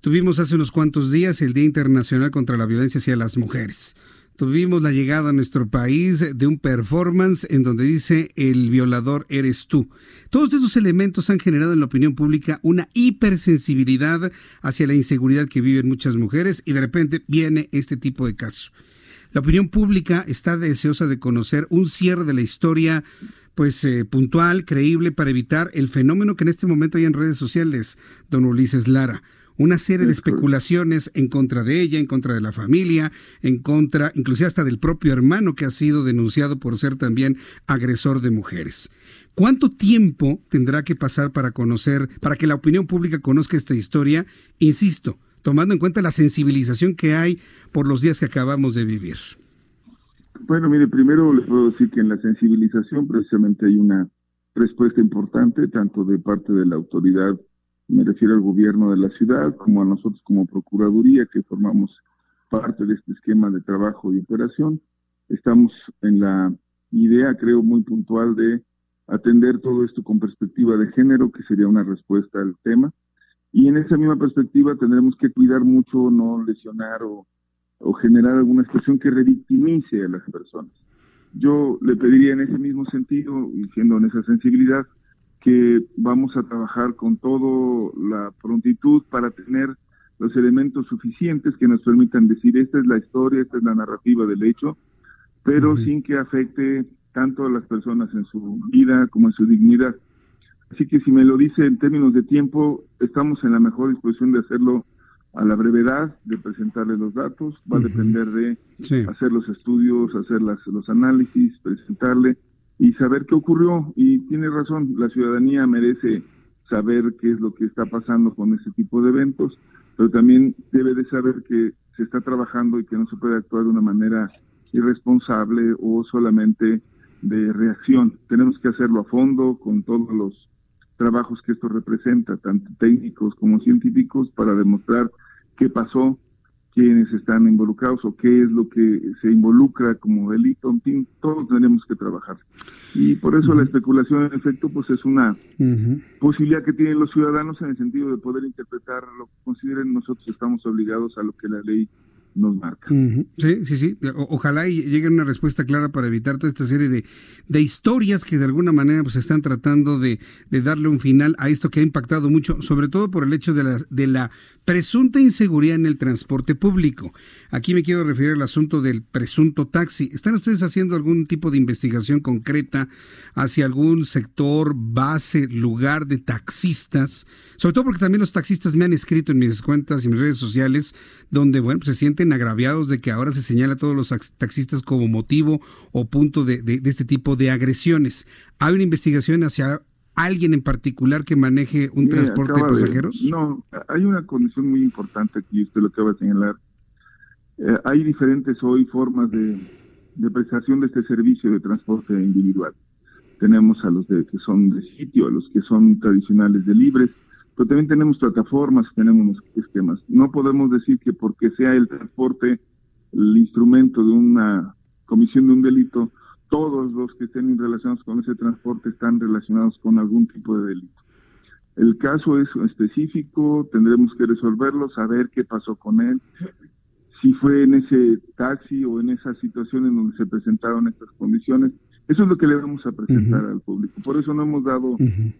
Tuvimos hace unos cuantos días el Día Internacional contra la Violencia hacia las Mujeres. tuvimos la llegada a nuestro país de un performance en donde dice el violador eres tú. Todos estos elementos han generado en la opinión pública una hipersensibilidad hacia la inseguridad que viven muchas mujeres y de repente viene este tipo de caso. La opinión pública está deseosa de conocer un cierre de la historia pues eh, puntual, creíble para evitar el fenómeno que en este momento hay en redes sociales, don Ulises Lara una serie de especulaciones en contra de ella, en contra de la familia, en contra, inclusive hasta del propio hermano que ha sido denunciado por ser también agresor de mujeres. ¿Cuánto tiempo tendrá que pasar para conocer, para que la opinión pública conozca esta historia? Insisto, tomando en cuenta la sensibilización que hay por los días que acabamos de vivir. Bueno, mire, primero les puedo decir que en la sensibilización precisamente hay una respuesta importante, tanto de parte de la autoridad me refiero al gobierno de la ciudad, como a nosotros como Procuraduría, que formamos parte de este esquema de trabajo y operación. Estamos en la idea, creo, muy puntual de atender todo esto con perspectiva de género, que sería una respuesta al tema. Y en esa misma perspectiva tendremos que cuidar mucho no lesionar o, o generar alguna expresión que revictimice a las personas. Yo le pediría en ese mismo sentido, y siendo en esa sensibilidad, que vamos a trabajar con toda la prontitud para tener los elementos suficientes que nos permitan decir esta es la historia, esta es la narrativa del hecho, pero sin que afecte tanto a las personas en su vida como en su dignidad. Así que si me lo dice en términos de tiempo, estamos en la mejor disposición de hacerlo a la brevedad, de presentarle los datos, va a depender de hacer los estudios, hacer las, los análisis, presentarle y saber qué ocurrió. Y tiene razón, la ciudadanía merece saber qué es lo que está pasando con este tipo de eventos, pero también debe de saber que se está trabajando y que no se puede actuar de una manera irresponsable o solamente de reacción. Tenemos que hacerlo a fondo con todos los trabajos que esto representa, tanto técnicos como científicos, para demostrar qué pasó, quiénes están involucrados o qué es lo que se involucra como delito, en fin, todos tenemos que trabajar. Y por eso la especulación, en efecto, pues es una posibilidad que tienen los ciudadanos en el sentido de poder interpretar lo que consideren. Nosotros estamos obligados a lo que la ley nos marca. Sí, sí, sí. ojalá y llegue una respuesta clara para evitar toda esta serie de, de historias que de alguna manera pues están tratando de, de, darle un final a esto que ha impactado mucho, sobre todo por el hecho de la, de la presunta inseguridad en el transporte público. Aquí me quiero referir al asunto del presunto taxi. ¿Están ustedes haciendo algún tipo de investigación concreta hacia algún sector, base, lugar de taxistas? Sobre todo porque también los taxistas me han escrito en mis cuentas y mis redes sociales donde, bueno, pues se sienten agraviados de que ahora se señala a todos los taxistas como motivo o punto de, de este tipo de agresiones. ¿Hay una investigación hacia alguien en particular que maneje un transporte de pasajeros? no, hay una condición muy importante aquí, usted lo acaba de señalar. Eh, hay diferentes hoy formas de, prestación de este servicio de transporte individual. Tenemos a los de, que son de sitio, a los que son tradicionales de libres, pero también tenemos plataformas, tenemos esquemas. No podemos decir que porque sea el transporte el instrumento de una comisión de un delito, todos los que estén relacionados con ese transporte están relacionados con algún tipo de delito. El caso es específico, tendremos que resolverlo, saber qué pasó con él, si fue en ese taxi o en esa situación en donde se presentaron estas condiciones. Eso es lo que le vamos a presentar al público. Por eso no hemos dado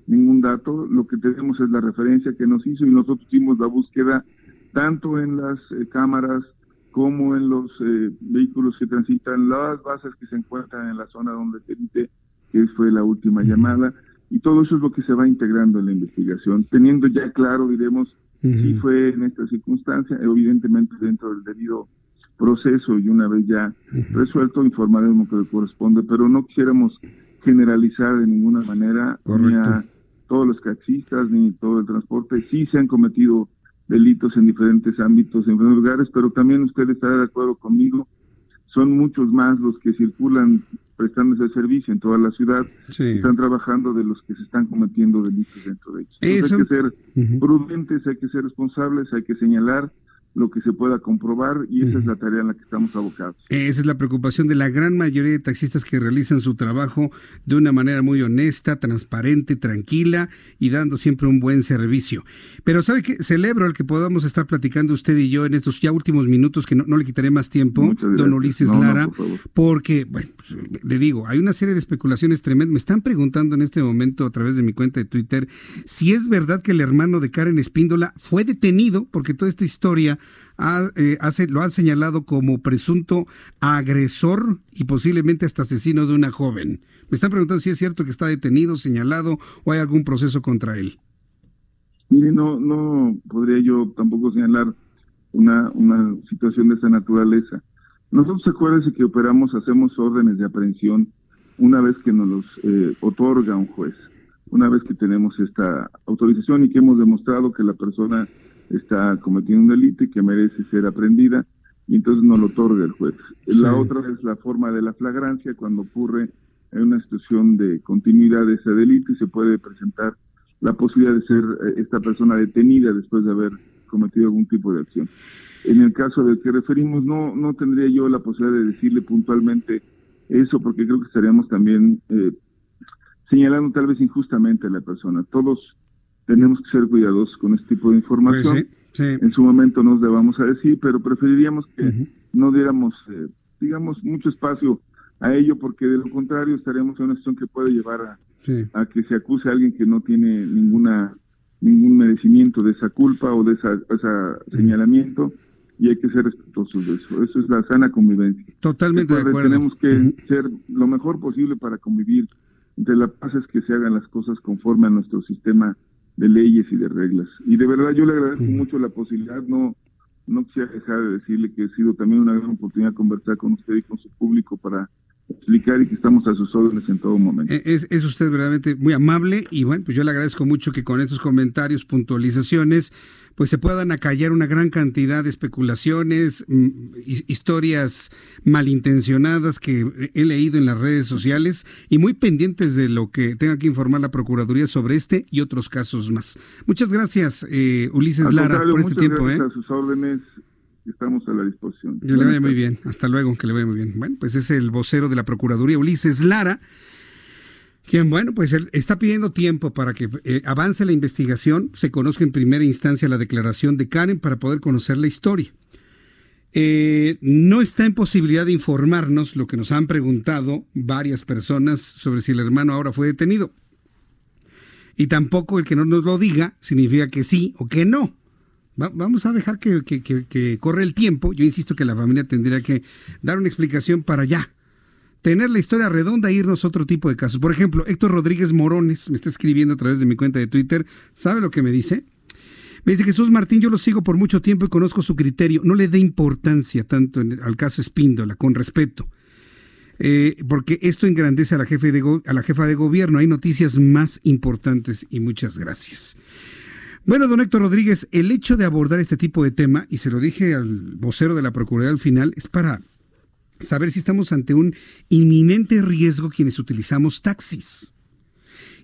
ningún dato. Lo que tenemos es la referencia que nos hizo y nosotros hicimos la búsqueda tanto en las eh, cámaras como en los eh, vehículos que transitan las bases que se encuentran en la zona donde se dice que fue la última llamada. Y todo eso es lo que se va integrando en la investigación, teniendo ya claro, diremos, si fue en esta circunstancia, evidentemente dentro del debido proceso y una vez ya resuelto informaremos lo que corresponde, pero no quisiéramos generalizar de ninguna manera ni a todos los taxistas ni todo el transporte, sí se han cometido delitos en diferentes ámbitos, en diferentes lugares, pero también usted estará de acuerdo conmigo, son muchos más los que circulan prestando ese servicio en toda la ciudad, están trabajando de los que se están cometiendo delitos dentro de ellos. hay que ser prudentes, hay que ser responsables, hay que señalar, lo que se pueda comprobar y esa es la tarea en la que estamos abocados. Esa es la preocupación de la gran mayoría de taxistas que realizan su trabajo de una manera muy honesta, transparente, tranquila y dando siempre un buen servicio. Pero sabe que celebro el que podamos estar platicando usted y yo en estos ya últimos minutos que no, le quitaré más tiempo, don Ulises Lara, porque, bueno, pues, le digo, hay una serie de especulaciones tremendas. Me están preguntando en este momento a través de mi cuenta de Twitter si es verdad que el hermano de Karen Espíndola fue detenido porque toda esta historia eh, lo han señalado como presunto agresor y posiblemente hasta asesino de una joven. Me están preguntando si es cierto que está detenido, señalado o hay algún proceso contra él. Mire, no, no podría yo tampoco señalar una, una situación de esa naturaleza. Nosotros acuérdense que operamos, hacemos órdenes de aprehensión una vez que nos los eh, otorga un juez, una vez que tenemos esta autorización y que hemos demostrado que la persona está cometiendo un delito y que merece ser aprendida y entonces no lo otorga el juez. La otra es la forma de la flagrancia cuando ocurre en una situación de continuidad de ese delito y se puede presentar la posibilidad de ser eh, esta persona detenida después de haber cometido algún tipo de acción. En el caso del que referimos, no, no tendría yo la posibilidad de decirle puntualmente eso, porque creo que estaríamos también eh, señalando tal vez injustamente a la persona. Todos tenemos que ser cuidadosos con este tipo de información. Pues en su momento nos debamos a decir, pero preferiríamos que no diéramos, eh, digamos, mucho espacio a ello, porque de lo contrario estaremos en una situación que puede llevar a, a que se acuse a alguien que no tiene ninguna ningún merecimiento de esa culpa o de esa, ese señalamiento y hay que ser respetuosos de eso. Eso es la sana convivencia. Totalmente de acuerdo. Tenemos que ser lo mejor posible para convivir. Entre la paz es que se hagan las cosas conforme a nuestro sistema de leyes y de reglas. Y de verdad yo le agradezco mucho la posibilidad, no no quisiera dejar de decirle que ha sido también una gran oportunidad conversar con usted y con su público para explicar y que estamos a sus órdenes en todo momento. Eh, es, es, usted verdaderamente muy amable y bueno, pues yo le agradezco mucho que con estos comentarios, puntualizaciones, pues se puedan acallar una gran cantidad de especulaciones, mm, historias malintencionadas que he leído en las redes sociales y muy pendientes de lo que tenga que informar la Procuraduría sobre este y otros casos más. Muchas gracias, eh, Ulises Lara, por este tiempo. Gracias ¿eh? a sus órdenes estamos a la disposición. Que le vaya muy bien. Hasta luego, que le vaya muy bien. Bueno, pues es el vocero de la Procuraduría, Ulises Lara, quien, bueno, pues él está pidiendo tiempo para que eh, avance la investigación, se conozca en primera instancia la declaración de Karen para poder conocer la historia. Eh, no está en posibilidad de informarnos lo que nos han preguntado varias personas sobre si el hermano ahora fue detenido. Y tampoco el que no nos lo diga significa que sí o que no vamos a dejar que, que, corre el tiempo. Yo insisto que la familia tendría que dar una explicación para ya tener la historia redonda e irnos a otro tipo de casos. Por ejemplo, Héctor Rodríguez Morones me está escribiendo a través de mi cuenta de Twitter. ¿Sabe lo que me dice? Me dice Jesús Martín, yo lo sigo por mucho tiempo y conozco su criterio. No le dé importancia tanto al caso Espíndola, con respeto. Eh, porque esto engrandece a la, jefe de a la jefa de gobierno. Hay noticias más importantes y muchas gracias. Bueno, don Héctor Rodríguez, el hecho de abordar este tipo de tema, y se lo dije al vocero de la Procuraduría al final, es para saber si estamos ante un inminente riesgo quienes utilizamos taxis.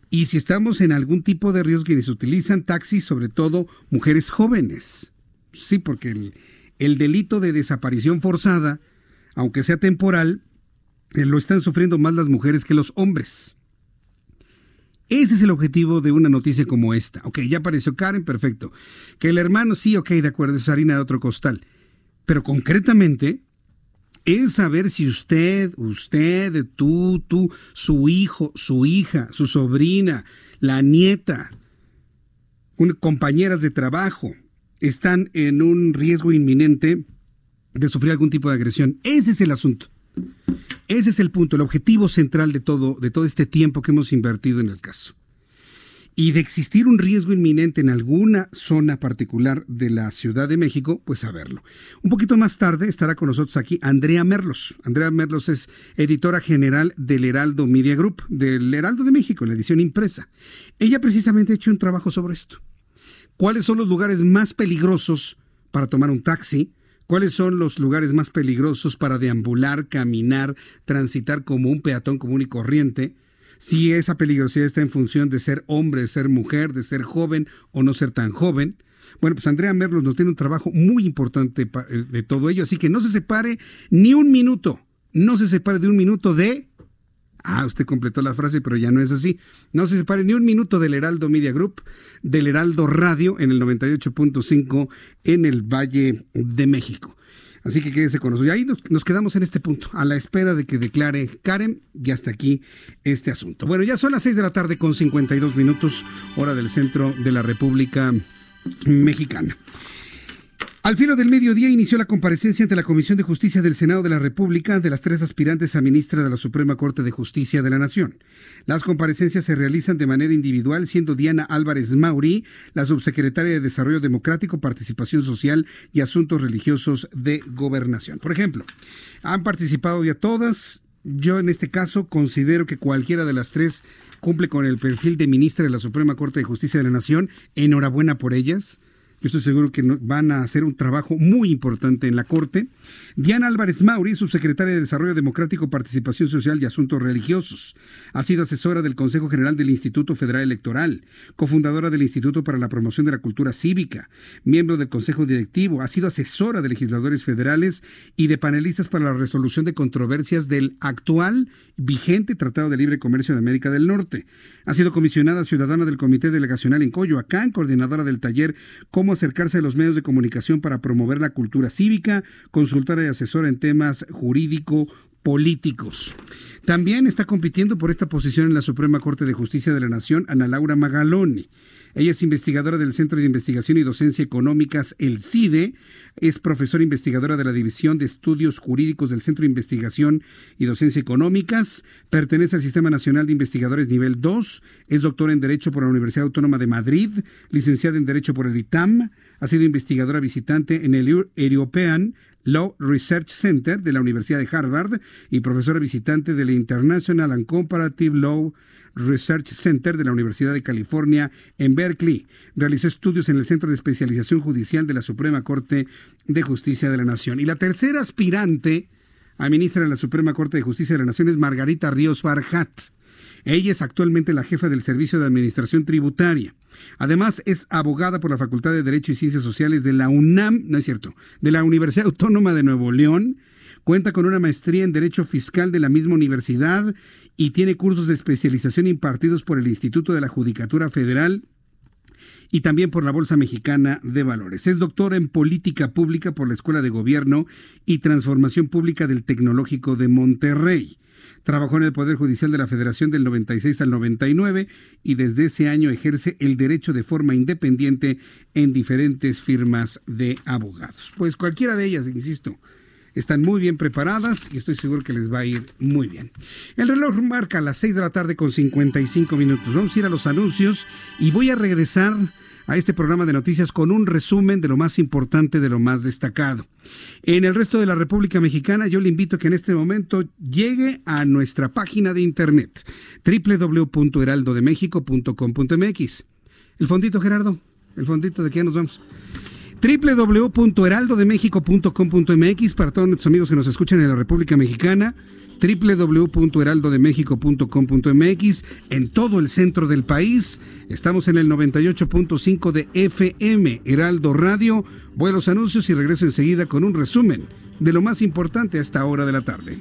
Y si estamos en algún tipo de riesgo quienes utilizan taxis, sobre todo mujeres jóvenes. Sí, porque el, el delito de desaparición forzada, aunque sea temporal, eh, lo están sufriendo más las mujeres que los hombres. Ese es el objetivo de una noticia como esta. Ok, ya apareció Karen, perfecto. Que el hermano, sí, ok, de acuerdo, es harina de otro costal. Pero concretamente es saber si usted, usted, tú, tú, su hijo, su hija, su sobrina, la nieta, compañeras de trabajo, están en un riesgo inminente de sufrir algún tipo de agresión. Ese es el asunto. Ese es el punto, el objetivo central de todo, de todo este tiempo que hemos invertido en el caso. Y de existir un riesgo inminente en alguna zona particular de la Ciudad de México, pues a verlo. Un poquito más tarde estará con nosotros aquí Andrea Merlos. Andrea Merlos es editora general del Heraldo Media Group, del Heraldo de México, en la edición impresa. Ella precisamente ha hecho un trabajo sobre esto. ¿Cuáles son los lugares más peligrosos para tomar un taxi? ¿Cuáles son los lugares más peligrosos para deambular, caminar, transitar como un peatón común y corriente? Si esa peligrosidad está en función de ser hombre, de ser mujer, de ser joven o no ser tan joven. Bueno, pues Andrea Merlos nos tiene un trabajo muy importante eh, de todo ello, así que no se separe ni un minuto, no se separe de un minuto de... Ah, usted completó la frase, pero ya no es así. No se separe ni un minuto del Heraldo Media Group, del Heraldo Radio en el 98.5 en el Valle de México. Así que quédese con nosotros. Y ahí nos, quedamos en este punto, a la espera de que declare Karen y hasta aquí este asunto. Bueno, ya son las 6 de la tarde con 52 minutos, hora del centro de la República Mexicana. Al filo del mediodía inició la comparecencia ante la Comisión de Justicia del Senado de la República de las tres aspirantes a ministra de la Suprema Corte de Justicia de la Nación. Las comparecencias se realizan de manera individual, siendo Diana Álvarez Mauri la subsecretaria de Desarrollo Democrático, Participación Social y Asuntos Religiosos de Gobernación. Por ejemplo, han participado ya todas. Yo en este caso considero que cualquiera de las tres cumple con el perfil de ministra de la Suprema Corte de Justicia de la Nación. Enhorabuena por ellas. Estoy seguro que van a hacer un trabajo muy importante en la Corte. Diana Álvarez Mauri, subsecretaria de Desarrollo Democrático, Participación Social y Asuntos Religiosos. Ha sido asesora del Consejo General del Instituto Federal Electoral, cofundadora del Instituto para la Promoción de la Cultura Cívica, miembro del Consejo Directivo. Ha sido asesora de legisladores federales y de panelistas para la resolución de controversias del actual vigente Tratado de Libre Comercio de América del Norte. Ha sido comisionada ciudadana del Comité Delegacional en Coyoacán, coordinadora del taller Cómo acercarse a los medios de comunicación para promover la cultura cívica, consultora y asesora en temas jurídico políticos. También está compitiendo por esta posición en la Suprema Corte de Justicia de la Nación Ana Laura Magaloni. Ella es investigadora del Centro de Investigación y Docencia Económicas, el CIDE. Es profesora investigadora de la División de Estudios Jurídicos del Centro de Investigación y Docencia Económicas. Pertenece al Sistema Nacional de Investigadores Nivel 2. Es doctora en Derecho por la Universidad Autónoma de Madrid. Licenciada en Derecho por el ITAM. Ha sido investigadora visitante en el European Law Research Center de la Universidad de Harvard y profesora visitante del International and Comparative Law Research Center de la Universidad de California en Berkeley. Realizó estudios en el Centro de Especialización Judicial de la Suprema Corte de Justicia de la Nación. Y la tercera aspirante a ministra de la Suprema Corte de Justicia de la Nación es Margarita Ríos Farhat. Ella es actualmente la jefa del Servicio de Administración Tributaria. Además, es abogada por la Facultad de Derecho y Ciencias Sociales de la UNAM, no es cierto, de la Universidad Autónoma de Nuevo León. Cuenta con una maestría en Derecho Fiscal de la misma universidad y tiene cursos de especialización impartidos por el Instituto de la Judicatura Federal y también por la Bolsa Mexicana de Valores. Es doctora en Política Pública por la Escuela de Gobierno y Transformación Pública del Tecnológico de Monterrey. Trabajó en el Poder Judicial de la Federación del 96 al 99 y desde ese año ejerce el derecho de forma independiente en diferentes firmas de abogados. Pues cualquiera de ellas, insisto, están muy bien preparadas y estoy seguro que les va a ir muy bien. El reloj marca las 6 de la tarde con 55 minutos. Vamos a ir a los anuncios y voy a regresar a este programa de noticias con un resumen de lo más importante, de lo más destacado. En el resto de la República Mexicana, yo le invito a que en este momento llegue a nuestra página de internet www.heraldodemexico.com.mx. El fondito, Gerardo, el fondito de qué nos vamos www.heraldodemexico.com.mx para todos nuestros amigos que nos escuchan en la República Mexicana www.heraldodemexico.com.mx en todo el centro del país. Estamos en el 98.5 de FM Heraldo Radio. Voy a los anuncios y regreso enseguida con un resumen de lo más importante a esta hora de la tarde.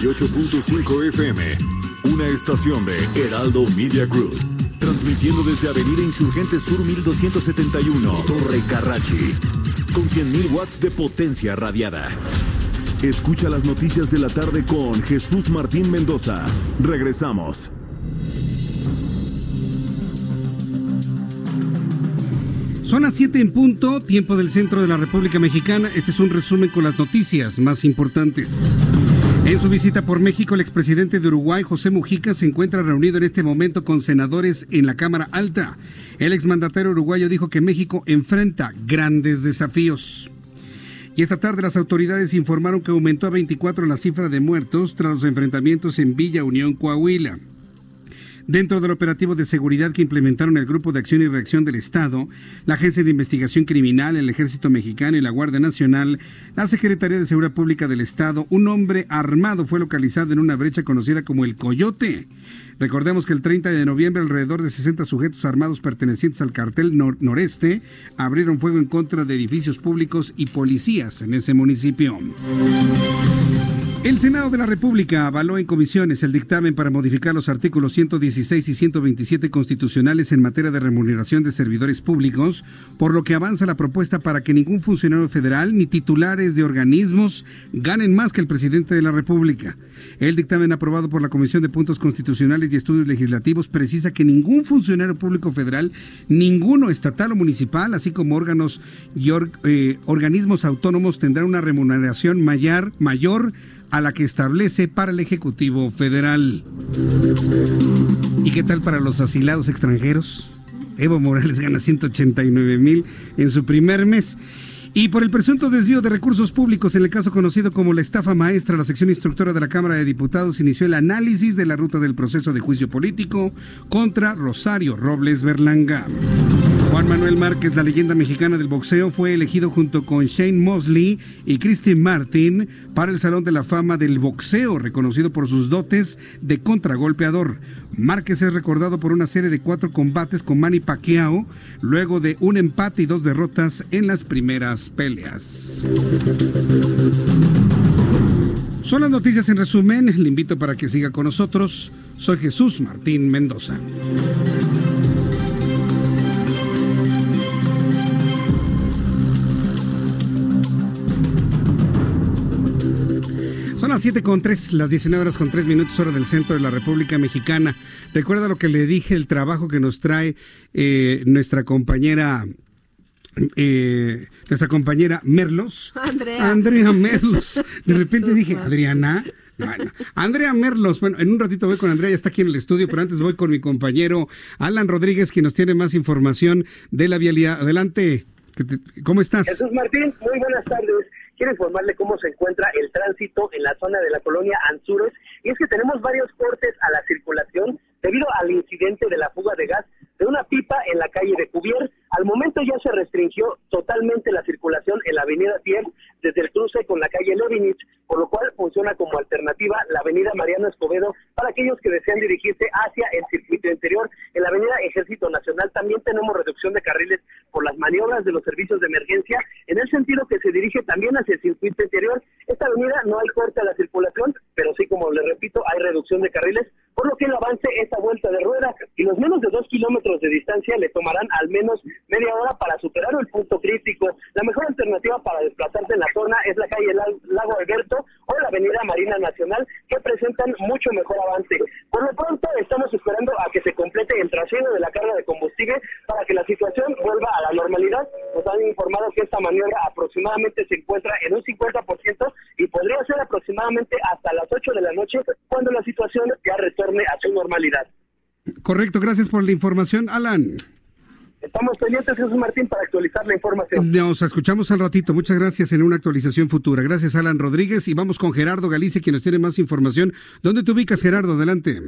98.5 FM, una estación de Heraldo Media Group, transmitiendo desde Avenida Insurgente Sur 1271, Torre Carrachi, con 100.000 watts de potencia radiada. Escucha las noticias de la tarde con Jesús Martín Mendoza. Regresamos. Son las 7 en punto, tiempo del centro de la República Mexicana. Este es un resumen con las noticias más importantes. En su visita por México, el expresidente de Uruguay, José Mujica, se encuentra reunido en este momento con senadores en la Cámara Alta. El exmandatario uruguayo dijo que México enfrenta grandes desafíos. Y esta tarde las autoridades informaron que aumentó a 24 la cifra de muertos tras los enfrentamientos en Villa Unión, Coahuila. Dentro del operativo de seguridad que implementaron el Grupo de Acción y Reacción del Estado, la Agencia de Investigación Criminal, el Ejército Mexicano y la Guardia Nacional, la Secretaría de Seguridad Pública del Estado, un hombre armado fue localizado en una brecha conocida como el Coyote. Recordemos que el 30 de noviembre alrededor de 60 sujetos armados pertenecientes al cartel noreste abrieron fuego en contra de edificios públicos y policías en ese municipio. El Senado de la República avaló en comisiones el dictamen para modificar los artículos 116 y 127 constitucionales en materia de remuneración de servidores públicos, por lo que avanza la propuesta para que ningún funcionario federal ni titulares de organismos ganen más que el presidente de la República. El dictamen aprobado por la Comisión de Puntos Constitucionales y Estudios Legislativos precisa que ningún funcionario público federal, ninguno estatal o municipal, así como órganos y eh, organismos autónomos tendrán una remuneración mayor, mayor a la que establece para el Ejecutivo Federal. ¿Y qué tal para los asilados extranjeros? Evo Morales gana 189 mil en su primer mes. Y por el presunto desvío de recursos públicos en el caso conocido como la estafa maestra, la sección instructora de la Cámara de Diputados inició el análisis de la ruta del proceso de juicio político contra Rosario Robles Berlanga. Juan Manuel Márquez, la leyenda mexicana del boxeo, fue elegido junto con Shane Mosley y Christine Martin para el Salón de la Fama del Boxeo, reconocido por sus dotes de contragolpeador. Márquez es recordado por una serie de cuatro combates con Manny Pacquiao, luego de un empate y dos derrotas en las primeras peleas. Son las noticias en resumen. Le invito para que siga con nosotros. Soy Jesús Martín Mendoza. las 7 con 3, las 19 horas con 3 minutos hora del centro de la República Mexicana. Recuerda lo que le dije, el trabajo que nos trae eh, nuestra compañera eh, nuestra compañera Merlos. Andrea. Andrea Merlos. De repente dije, Adriana. Andrea Merlos, bueno, en un ratito voy con Andrea, ya está aquí en el estudio, pero antes voy con mi compañero Alan Rodríguez, quien nos tiene más información de la vialidad. Adelante, ¿cómo estás? Jesús Martín, muy buenas tardes quiero informarle cómo se encuentra el tránsito en la zona de la colonia Anzures. Y es que tenemos varios cortes a la circulación debido al incidente de la fuga de gas de una pipa en la calle de Cubier. Al momento ya se restringió totalmente la circulación en la avenida Tier desde el cruce con la calle Levinich, por lo cual funciona como alternativa la avenida Mariano Escobedo para aquellos que desean dirigirse hacia el circuito interior. En la avenida Ejército Nacional también tenemos reducción de carriles por las maniobras de los servicios de emergencia, en el sentido que se dirige también hacia el circuito interior. Esta avenida no hay corte a la circulación, pero sí, como le repito, hay reducción de carriles, por lo que el avance esta vuelta de rueda y los menos de dos kilómetros de distancia le tomarán al menos media hora para superar el punto crítico. La mejor alternativa para desplazarse en la zona es la calle Lago Alberto avenida Marina Nacional, que presentan mucho mejor avance. Por lo pronto, estamos esperando a que se complete el trasero de la carga de combustible para que la situación vuelva a la normalidad. Nos han informado que esta maniobra aproximadamente se encuentra en un 50% y podría ser aproximadamente hasta las 8 de la noche cuando la situación ya retorne a su normalidad. Correcto, gracias por la información, Alan. Estamos pendientes, Jesús Martín, para actualizar la información. Nos escuchamos al ratito. Muchas gracias en una actualización futura. Gracias, Alan Rodríguez. Y vamos con Gerardo Galicia, quien nos tiene más información. ¿Dónde te ubicas, Gerardo? Adelante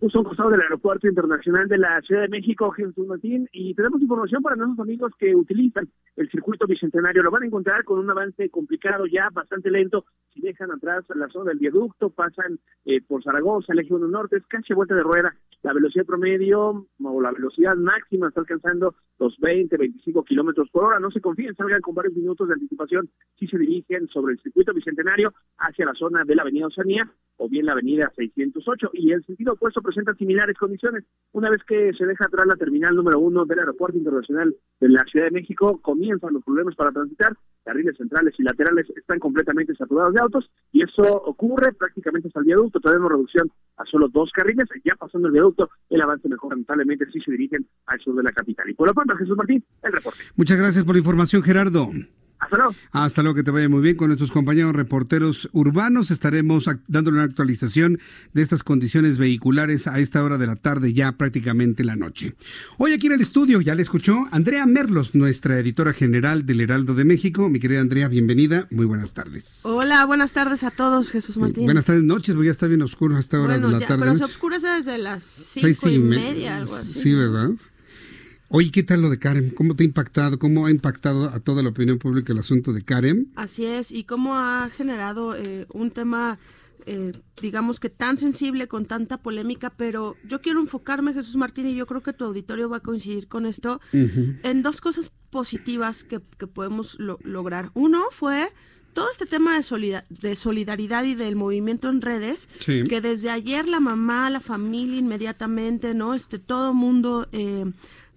justo un costado del Aeropuerto Internacional de la Ciudad de México, Jesús Martín, y tenemos información para nuestros amigos que utilizan el circuito bicentenario. Lo van a encontrar con un avance complicado ya, bastante lento. Dejan atrás la zona del viaducto, pasan eh, por Zaragoza, el eje 1 norte, es casi vuelta de rueda. La velocidad promedio o la velocidad máxima está alcanzando los 20, 25 kilómetros por hora. No se confíen, salgan con varios minutos de anticipación si se dirigen sobre el circuito bicentenario hacia la zona de la Avenida Oceanía o bien la Avenida 608. Y el sentido opuesto presenta similares condiciones. Una vez que se deja atrás la terminal número uno del Aeropuerto Internacional de la Ciudad de México, comienzan los problemas para transitar. Carriles centrales y laterales están completamente saturados de autos y eso ocurre prácticamente hasta el viaducto. Tenemos reducción a solo dos carriles. Ya pasando el viaducto, el avance mejora notablemente si se dirigen al sur de la capital. Y por lo pronto, Jesús Martín, el reporte. Muchas gracias por la información, Gerardo. Hasta luego. Hasta luego, que te vaya muy bien. Con nuestros compañeros reporteros urbanos estaremos dándole una actualización de estas condiciones vehiculares a esta hora de la tarde, ya prácticamente la noche. Hoy aquí en el estudio, ya le escuchó, Andrea Merlos, nuestra editora general del Heraldo de México. Mi querida Andrea, bienvenida. Muy buenas tardes. Hola, buenas tardes a todos, Jesús Martín. Buenas tardes, noches, porque ya está bien oscuro a esta hora de la tarde. Pero se oscurece desde las cinco y, media, algo así. Sí, ¿verdad? Oye, ¿qué tal lo de Karen? ¿Cómo te ha impactado? ¿Cómo ha impactado a toda la opinión pública el asunto de Karen? Así es, y cómo ha generado eh, un tema, eh, digamos que tan sensible, con tanta polémica, pero yo quiero enfocarme, Jesús Martín, y yo creo que tu auditorio va a coincidir con esto, en dos cosas positivas que, podemos lograr. Uno fue todo este tema de, de solidaridad y del movimiento en redes, que desde ayer la mamá, la familia inmediatamente, ¿no? Este, todo mundo... Eh,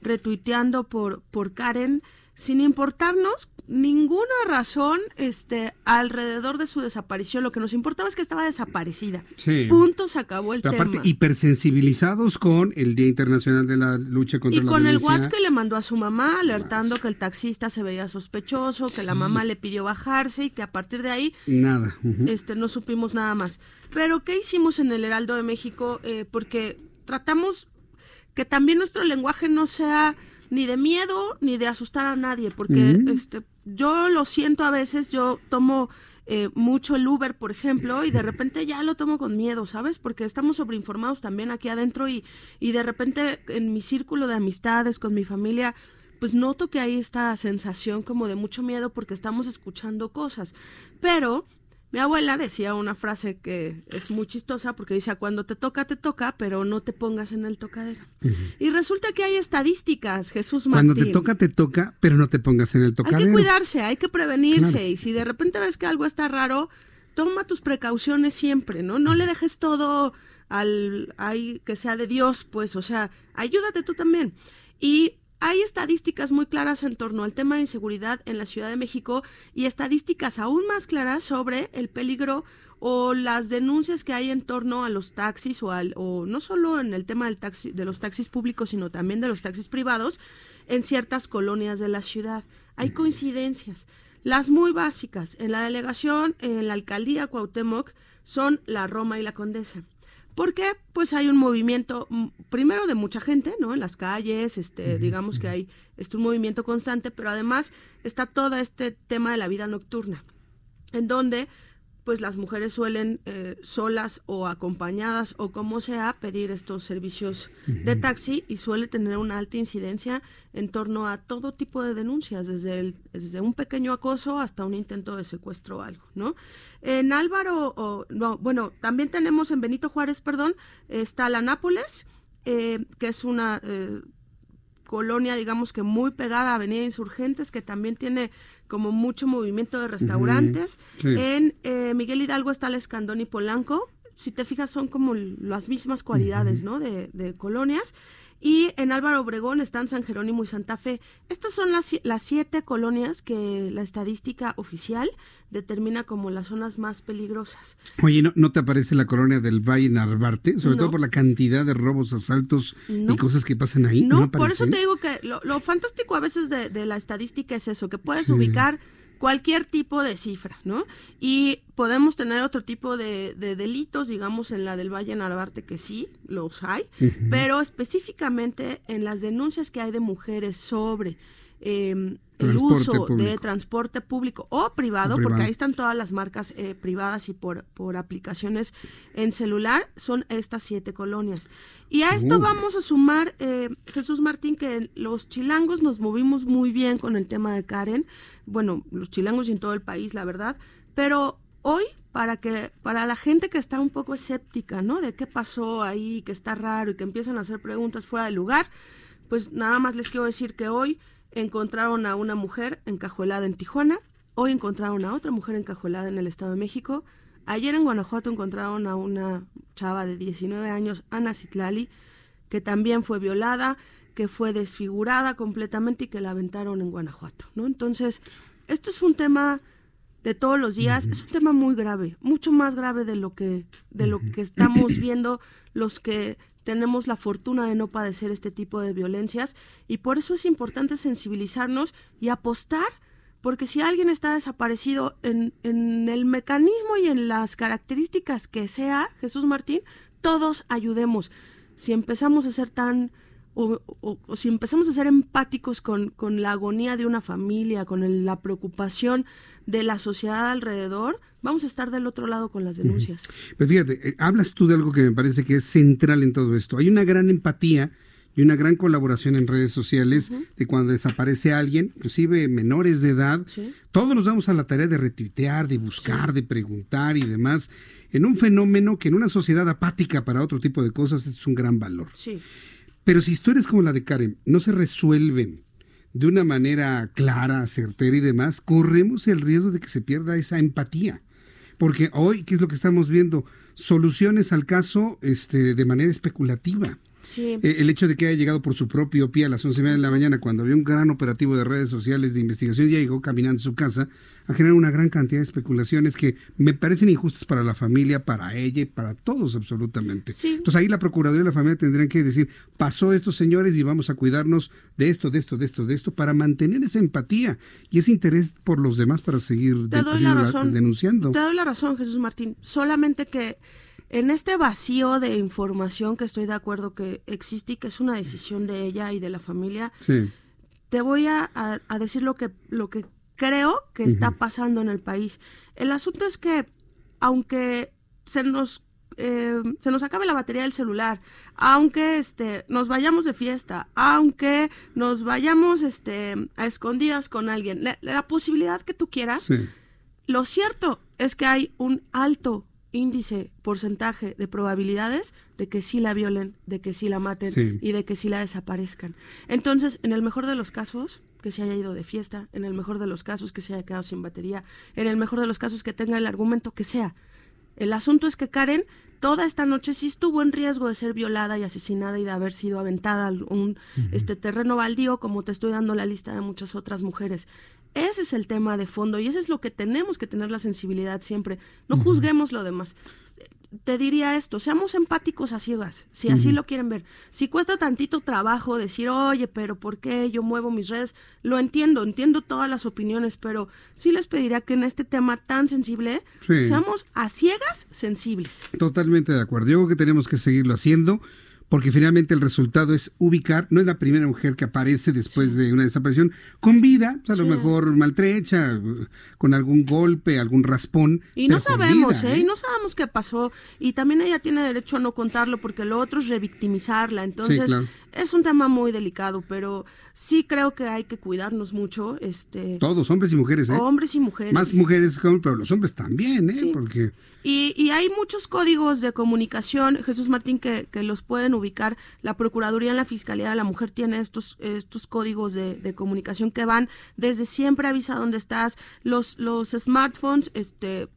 retuiteando por, por Karen sin importarnos ninguna razón este alrededor de su desaparición. Lo que nos importaba es que estaba desaparecida. Punto, se acabó el tema. Aparte, hipersensibilizados con el Día Internacional de la Lucha contra la Violencia. Y con el WhatsApp que le mandó a su mamá, alertando que el taxista se veía sospechoso, que la mamá le pidió bajarse y que a partir de ahí... Nada. este No supimos nada más. Pero, ¿qué hicimos en el Heraldo de México? Eh, porque tratamos que también nuestro lenguaje no sea ni de miedo ni de asustar a nadie, porque este yo lo siento a veces, yo tomo eh, mucho el Uber, por ejemplo, y de repente ya lo tomo con miedo, ¿sabes? Porque estamos sobreinformados también aquí adentro y, y de repente en mi círculo de amistades, con mi familia, pues noto que hay esta sensación como de mucho miedo porque estamos escuchando cosas. Pero mi abuela decía una frase que es muy chistosa porque dice, cuando te toca, te toca, pero no te pongas en el tocadero. Y resulta que hay estadísticas, Jesús Martín. Cuando te toca, te toca, pero no te pongas en el tocadero. Hay que cuidarse, hay que prevenirse. Y si de repente ves que algo está raro, toma tus precauciones siempre, ¿no? No le dejes todo al, ay, que sea de Dios, pues, o sea, ayúdate tú también. Y hay estadísticas muy claras en torno al tema de inseguridad en la Ciudad de México y estadísticas aún más claras sobre el peligro o las denuncias que hay en torno a los taxis o, al, o no solo en el tema del taxi, de los taxis públicos, sino también de los taxis privados en ciertas colonias de la ciudad. Hay coincidencias. Las muy básicas en la delegación, en la alcaldía Cuauhtémoc, son la Roma y la Condesa. Porque pues hay un movimiento, mm, primero de mucha gente, ¿no? En las calles, este, digamos que hay este, un movimiento constante, pero además está todo este tema de la vida nocturna, en donde pues las mujeres suelen eh, solas o acompañadas o como sea pedir estos servicios de taxi y suele tener una alta incidencia en torno a todo tipo de denuncias, desde, el, desde un pequeño acoso hasta un intento de secuestro o algo, ¿no? En Álvaro, o, no, bueno, también tenemos en Benito Juárez, perdón, está la Nápoles, eh, que es una... Eh, colonia, digamos que muy pegada a Avenida Insurgentes, que también tiene como mucho movimiento de restaurantes. En eh, Miguel Hidalgo está el Escandón y Polanco. Si te fijas, son como las mismas cualidades, ¿no? De, de colonias. Y en Álvaro Obregón están San Jerónimo y Santa Fe. Estas son las, las siete colonias que la estadística oficial determina como las zonas más peligrosas. Oye, ¿no, te aparece la colonia del Valle Narvarte? Sobre todo por la cantidad de robos, asaltos y cosas que pasan ahí. No, por eso te digo que lo, fantástico a veces de, la estadística es eso, que puedes ubicar cualquier tipo de cifra, ¿no? Y podemos tener otro tipo de, delitos, digamos, en la del Valle Narvarte, que sí, los hay, pero específicamente en las denuncias que hay de mujeres sobre eh, el uso de transporte público o privado, porque ahí están todas las marcas eh, privadas y por, por aplicaciones en celular, son estas siete colonias. Y a esto vamos a sumar, eh, Jesús Martín, que los chilangos nos movimos muy bien con el tema de Karen, bueno, los chilangos y en todo el país, la verdad, pero hoy para que para la gente que está un poco escéptica, ¿no? De qué pasó ahí, que está raro y que empiezan a hacer preguntas fuera de lugar, pues nada más les quiero decir que hoy encontraron a una mujer encajuelada en Tijuana, hoy encontraron a otra mujer encajuelada en el Estado de México, ayer en Guanajuato encontraron a una chava de 19 años, Ana Citlali, que también fue violada, que fue desfigurada completamente y que la aventaron en Guanajuato, ¿no? Entonces, esto es un tema de todos los días, es un tema muy grave, mucho más grave de lo que de lo que estamos viendo los que tenemos la fortuna de no padecer este tipo de violencias y por eso es importante sensibilizarnos y apostar, porque si alguien está desaparecido en, en el mecanismo y en las características que sea, Jesús Martín, todos ayudemos. Si empezamos a ser tan o, si empezamos a ser empáticos con, con, la agonía de una familia, con la preocupación de la sociedad alrededor, vamos a estar del otro lado con las denuncias. Pero fíjate, eh, hablas tú de algo que me parece que es central en todo esto. Hay una gran empatía y una gran colaboración en redes sociales de cuando desaparece alguien, inclusive menores de edad, todos nos damos a la tarea de retuitear, de buscar, de preguntar y demás, en un fenómeno que en una sociedad apática para otro tipo de cosas es un gran valor. Pero si historias como la de Karen no se resuelven de una manera clara, certera y demás, corremos el riesgo de que se pierda esa empatía. Porque hoy, ¿qué es lo que estamos viendo? Soluciones al caso este, de manera especulativa. Eh, el hecho de que haya llegado por su propio pie a las once de la mañana, cuando había un gran operativo de redes sociales de investigación, ya llegó caminando a su casa a generar una gran cantidad de especulaciones que me parecen injustas para la familia, para ella y para todos absolutamente. Entonces ahí la Procuraduría y la familia tendrían que decir, pasó estos señores y vamos a cuidarnos de esto, de esto, de esto, de esto, para mantener esa empatía y ese interés por los demás para seguir denunciando. Te doy la razón, Jesús Martín. Solamente que en este vacío de información que estoy de acuerdo que existe y que es una decisión de ella y de la familia, te voy a, decir lo que, lo que creo que está pasando en el país. El asunto es que, aunque se nos eh, se nos acabe la batería del celular, aunque este, nos vayamos de fiesta, aunque nos vayamos este, a escondidas con alguien, la, posibilidad que tú quieras, lo cierto es que hay un alto índice, porcentaje de probabilidades de que sí la violen, de que sí la maten y de que sí la desaparezcan. Entonces, en el mejor de los casos, que se haya ido de fiesta, en el mejor de los casos que se haya quedado sin batería, en el mejor de los casos que tenga el argumento que sea. El asunto es que Karen toda esta noche sí estuvo en riesgo de ser violada y asesinada y de haber sido aventada a un este terreno baldío, como te estoy dando la lista de muchas otras mujeres. Ese es el tema de fondo y ese es lo que tenemos que tener la sensibilidad siempre. No juzguemos lo demás te diría esto, seamos empáticos a ciegas, si así lo quieren ver. Si cuesta tantito trabajo decir, oye, pero ¿por qué yo muevo mis redes? Lo entiendo, entiendo todas las opiniones, pero sí les pediría que en este tema tan sensible seamos a ciegas sensibles. Totalmente de acuerdo. Yo creo que tenemos que seguirlo haciendo porque finalmente el resultado es ubicar, no es la primera mujer que aparece después de una desaparición con vida, pues, a lo mejor maltrecha, con algún golpe, algún raspón. Y no sabemos, ¿eh? Y no sabemos qué pasó. Y también ella tiene derecho a no contarlo porque lo otro es revictimizarla. Entonces, es un tema muy delicado, pero sí creo que hay que cuidarnos mucho. este Todos, hombres y mujeres, ¿eh? Hombres y mujeres. Más mujeres, pero los hombres también, ¿eh? Porque... Y, y, hay muchos códigos de comunicación, Jesús Martín, que, que, los pueden ubicar. La Procuraduría en la Fiscalía de la Mujer tiene estos, estos códigos de, de comunicación que van desde siempre avisa dónde estás. Los, los smartphones, este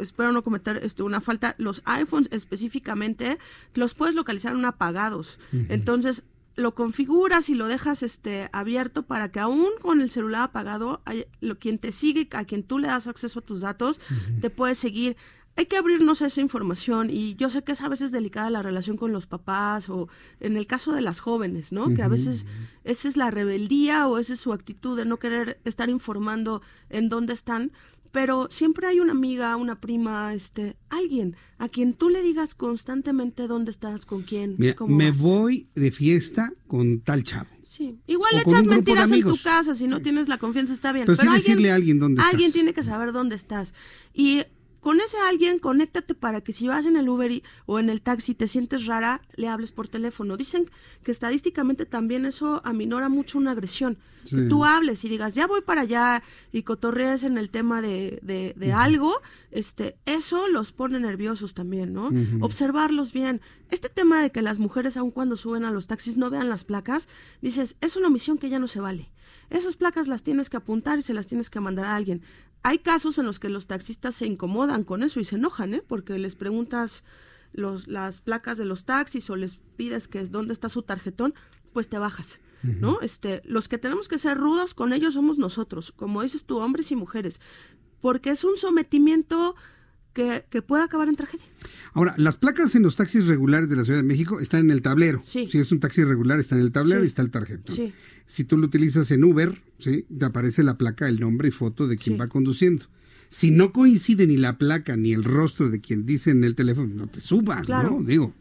espero no cometer este, una falta, los iPhones específicamente los puedes localizar en apagados. Entonces, lo configuras y lo dejas este abierto para que aún con el celular apagado, lo, quien te sigue, a quien tú le das acceso a tus datos, te puede seguir. hay que abrirnos a esa información y yo sé que es a veces delicada la relación con los papás o en el caso de las jóvenes, ¿no? Que a veces esa es la rebeldía o esa es su actitud de no querer estar informando en dónde están, pero siempre hay una amiga, una prima, este, alguien a quien tú le digas constantemente dónde estás, con quién, Mira, cómo me vas. voy de fiesta con tal chavo. Sí. Igual O echas mentiras en tu casa, si no tienes la confianza está bien. Pero sí decirle a alguien dónde Alguien estás. tiene que saber dónde estás. Y con ese alguien, conéctate para que si vas en el Uber y- o en el taxi te sientes rara, le hables por teléfono. Dicen que estadísticamente también eso aminora mucho una agresión. Que tú hables y digas, ya voy para allá y cotorrees en el tema de, de, de algo, este, eso los pone nerviosos también, ¿no? Observarlos bien. Este tema de que las mujeres, aun cuando suben a los taxis, no vean las placas, dices, es una omisión que ya no se vale. Esas placas las tienes que apuntar y se las tienes que mandar a alguien. Hay casos en los que los taxistas se incomodan con eso y se enojan, ¿eh? Porque les preguntas los, las placas de los taxis o les pides que dónde está su tarjetón, pues te bajas, ¿no? Este, los que tenemos que ser rudos con ellos somos nosotros, como dices tú, hombres y mujeres, porque es un sometimiento que, que puede acabar en tragedia. Ahora, las placas en los taxis regulares de la Ciudad de México están en el tablero. Sí. Si es un taxi regular, está en el tablero Sí. y está el tarjetón. Sí. Si tú lo utilizas en Uber, ¿sí? te aparece la placa, el nombre y foto de quien va conduciendo. Si no coincide ni la placa ni el rostro de quien dice en el teléfono, no te subas, Claro. ¿no? Digo,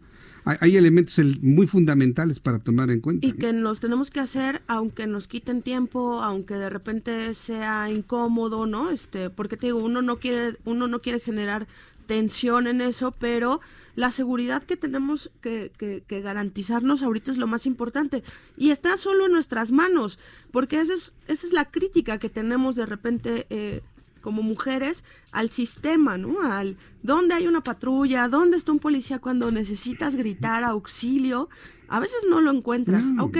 hay, hay elementos el- muy fundamentales para tomar en cuenta. Y que nos tenemos que hacer, aunque nos quiten tiempo, aunque de repente sea incómodo, ¿no? Este, porque te digo, uno no quiere, uno no quiere generar tensión en eso, pero la seguridad que tenemos que, que- que garantizarnos ahorita es lo más importante. Y está solo en nuestras manos, porque esa es, esa es la crítica que tenemos de repente eh, como mujeres al sistema, ¿no? Al dónde hay una patrulla, dónde está un policía cuando necesitas gritar auxilio. A veces no lo encuentras. Ok,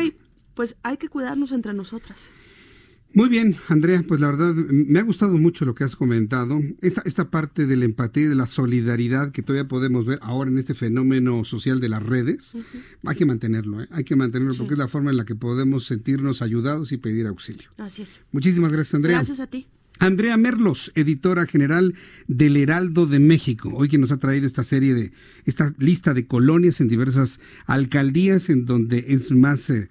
pues hay que cuidarnos entre nosotras. Muy bien, Andrea, pues la verdad me ha gustado mucho lo que has comentado. Esta, esta parte de la empatía y de la solidaridad que todavía podemos ver ahora en este fenómeno social de las redes, hay que mantenerlo, ¿eh? hay que mantenerlo Sí. porque es la forma en la que podemos sentirnos ayudados y pedir auxilio. Así es. Muchísimas gracias, Andrea. Gracias a ti. Andrea Merlos, editora general del Heraldo de México, hoy que nos ha traído esta serie de, esta lista de colonias en diversas alcaldías en donde es más eh,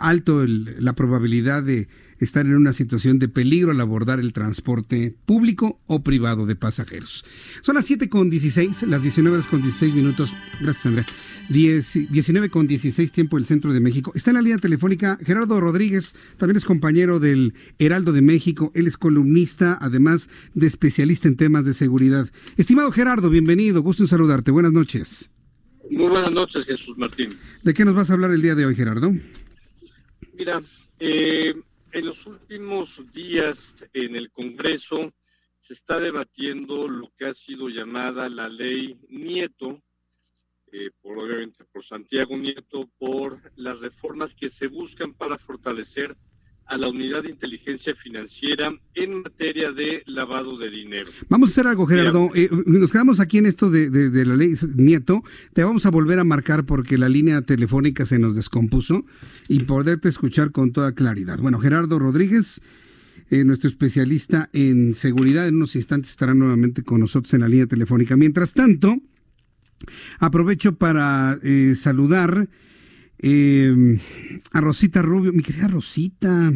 alto el- la probabilidad de estar en una situación de peligro al abordar el transporte público o privado de pasajeros. Son las 7 con 16, las 19 horas con 16 minutos. Gracias, Andrea. 10 19 con 16 tiempo del centro de México. Está en la línea telefónica Gerardo Rodríguez, también es compañero del Heraldo de México. Él es columnista, además de especialista en temas de seguridad. Estimado Gerardo, bienvenido. Gusto en saludarte. Buenas noches. Muy buenas noches, Jesús Martín. ¿De qué nos vas a hablar el día de hoy, Gerardo? Mira, eh, en los últimos días en el Congreso se está debatiendo lo que ha sido llamada la ley Nieto, eh, por obviamente por Santiago Nieto, por las reformas que se buscan para fortalecer a la unidad de inteligencia financiera en materia de lavado de dinero. Vamos a hacer algo, Gerardo. Eh, nos quedamos aquí en esto de, de- de la ley Nieto. Te vamos a volver a marcar porque la línea telefónica se nos descompuso y poderte escuchar con toda claridad. Bueno, Gerardo Rodríguez, eh, nuestro especialista en seguridad, en unos instantes estará nuevamente con nosotros en la línea telefónica. Mientras tanto, aprovecho para eh, saludar eh, a Rosita Rubio, mi querida Rosita.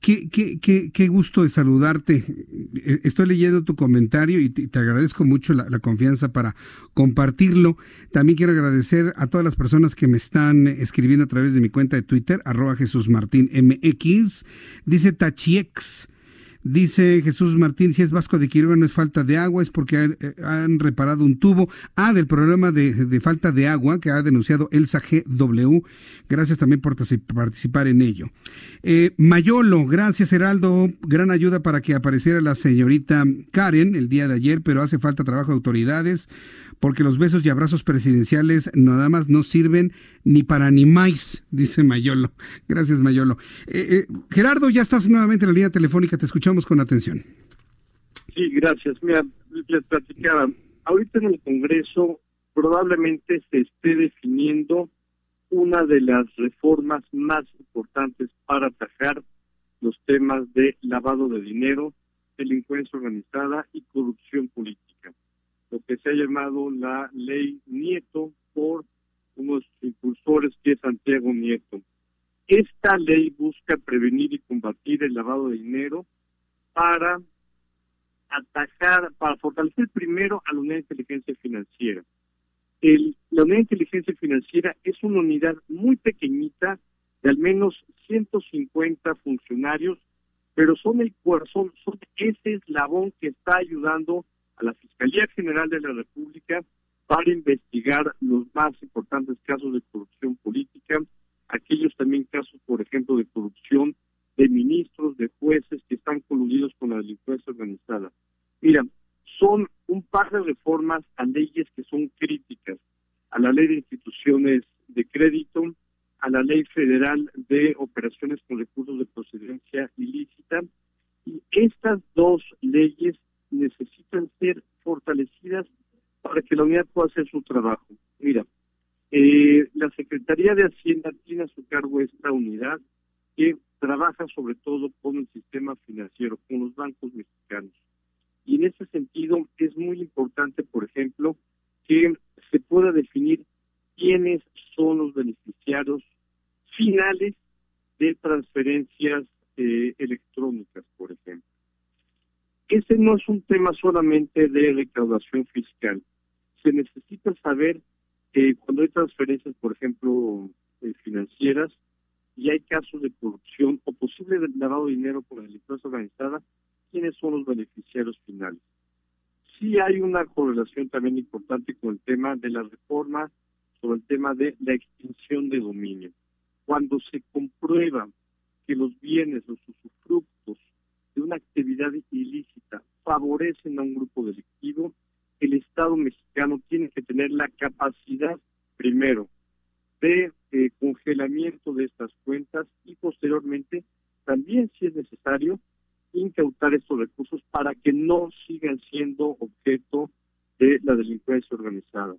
Qué, qué, qué, qué gusto de saludarte. Eh, Estoy leyendo tu comentario y te, agradezco mucho la, confianza para compartirlo. También quiero agradecer a todas las personas que me están escribiendo a través de mi cuenta de Twitter, arroba Jesús Martín. Dice Tachiex. Dice Jesús Martín, si es Vasco de Quiroga no es falta de agua, es porque han, eh, reparado un tubo. Ah, del problema de, de falta de agua que ha denunciado Elsa GW. Gracias también por particip- participar en ello. Eh, Mayolo, gracias Heraldo. Gran ayuda para que apareciera la señorita Karen el día de ayer, pero hace falta trabajo de autoridades porque los besos y abrazos presidenciales nada más no sirven ni para animais, dice Mayolo. Gracias, Mayolo. Eh, eh, Gerardo, ya estás nuevamente en la línea telefónica, te escuchamos con atención. Sí, gracias. Mira, les platicaba, ahorita en el Congreso probablemente se esté definiendo una de las reformas más importantes para atajar los temas de lavado de dinero, delincuencia organizada y corrupción política. Lo que se ha llamado la ley Nieto por unos impulsores que es Santiago Nieto. Esta ley busca prevenir y combatir el lavado de dinero para atacar, para fortalecer primero a la unidad de inteligencia financiera. El, la unidad de inteligencia financiera es una unidad muy pequeñita de al menos 150 funcionarios, pero son el corazón, son ese eslabón que está ayudando a la Fiscalía General de la República para investigar los más importantes casos de corrupción política, aquellos también casos, por ejemplo, de corrupción de ministros, de jueces que están coludidos con la delincuencia organizada. Mira, son un par de reformas a leyes que son críticas, a la ley de instituciones de crédito, a la ley federal de operaciones con recursos de procedencia ilícita, y estas dos leyes necesitan ser fortalecidas para que la unidad pueda hacer su trabajo. Mira, eh, la Secretaría de Hacienda tiene a su cargo esta unidad que trabaja sobre todo con el sistema financiero, con los bancos mexicanos. Y en ese sentido es muy importante, por ejemplo, que se pueda definir quiénes son los beneficiarios finales de transferencias eh, electrónicas, por ejemplo. Ese no es un tema solamente de recaudación fiscal. Se necesita saber que cuando hay transferencias, por ejemplo, eh, financieras, y hay casos de corrupción o posible lavado de dinero por la delincuencia organizada, ¿quiénes son los beneficiarios finales? Sí hay una correlación también importante con el tema de la reforma sobre el tema de la extinción de dominio. Cuando se comprueba que los bienes, los usufructos de una actividad ilícita favorecen a un grupo delictivo, el Estado mexicano tiene que tener la capacidad, primero, de eh, congelamiento de estas cuentas y posteriormente también si es necesario incautar estos recursos para que no sigan siendo objeto de la delincuencia organizada.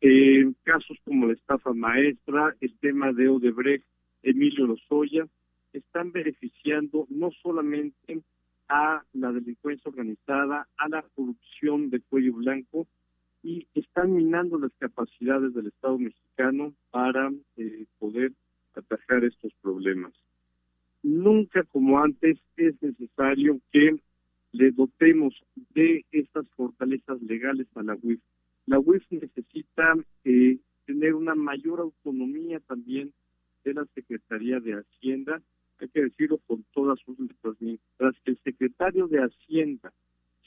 Eh, casos como la estafa maestra, el tema de Odebrecht, Emilio Lozoya, están beneficiando no solamente a la delincuencia organizada, a la corrupción de cuello blanco, y están minando las capacidades del Estado mexicano para eh, poder atajar estos problemas. Nunca como antes es necesario que le dotemos de estas fortalezas legales a la UIF. La UIF necesita eh, tener una mayor autonomía también de la Secretaría de Hacienda, hay que decirlo con todas sus letras, mientras que el secretario de Hacienda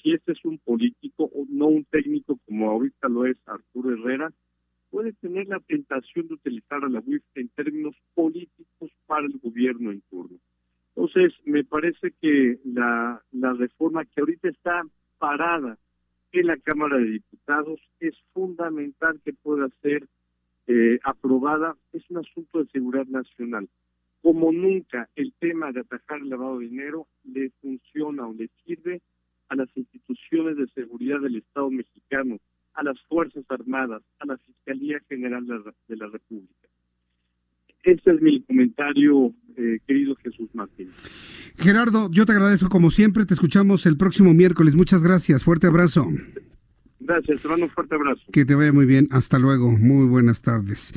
si este es un político o no un técnico como ahorita lo es Arturo Herrera, puede tener la tentación de utilizar a la UIF en términos políticos para el gobierno en turno. Entonces, me parece que la, reforma que ahorita está parada en la Cámara de Diputados es fundamental que pueda ser eh, aprobada. Es un asunto de seguridad nacional. Como nunca el tema de atajar el lavado de dinero le funciona o le sirve a las instituciones de seguridad del Estado mexicano, a las Fuerzas Armadas, a la Fiscalía General de la República. Este es mi comentario, eh, querido Jesús Martín. Gerardo, yo te agradezco como siempre, te escuchamos el próximo miércoles. Muchas gracias, fuerte abrazo. Gracias, te mando un fuerte abrazo. Que te vaya muy bien, hasta luego, muy buenas tardes.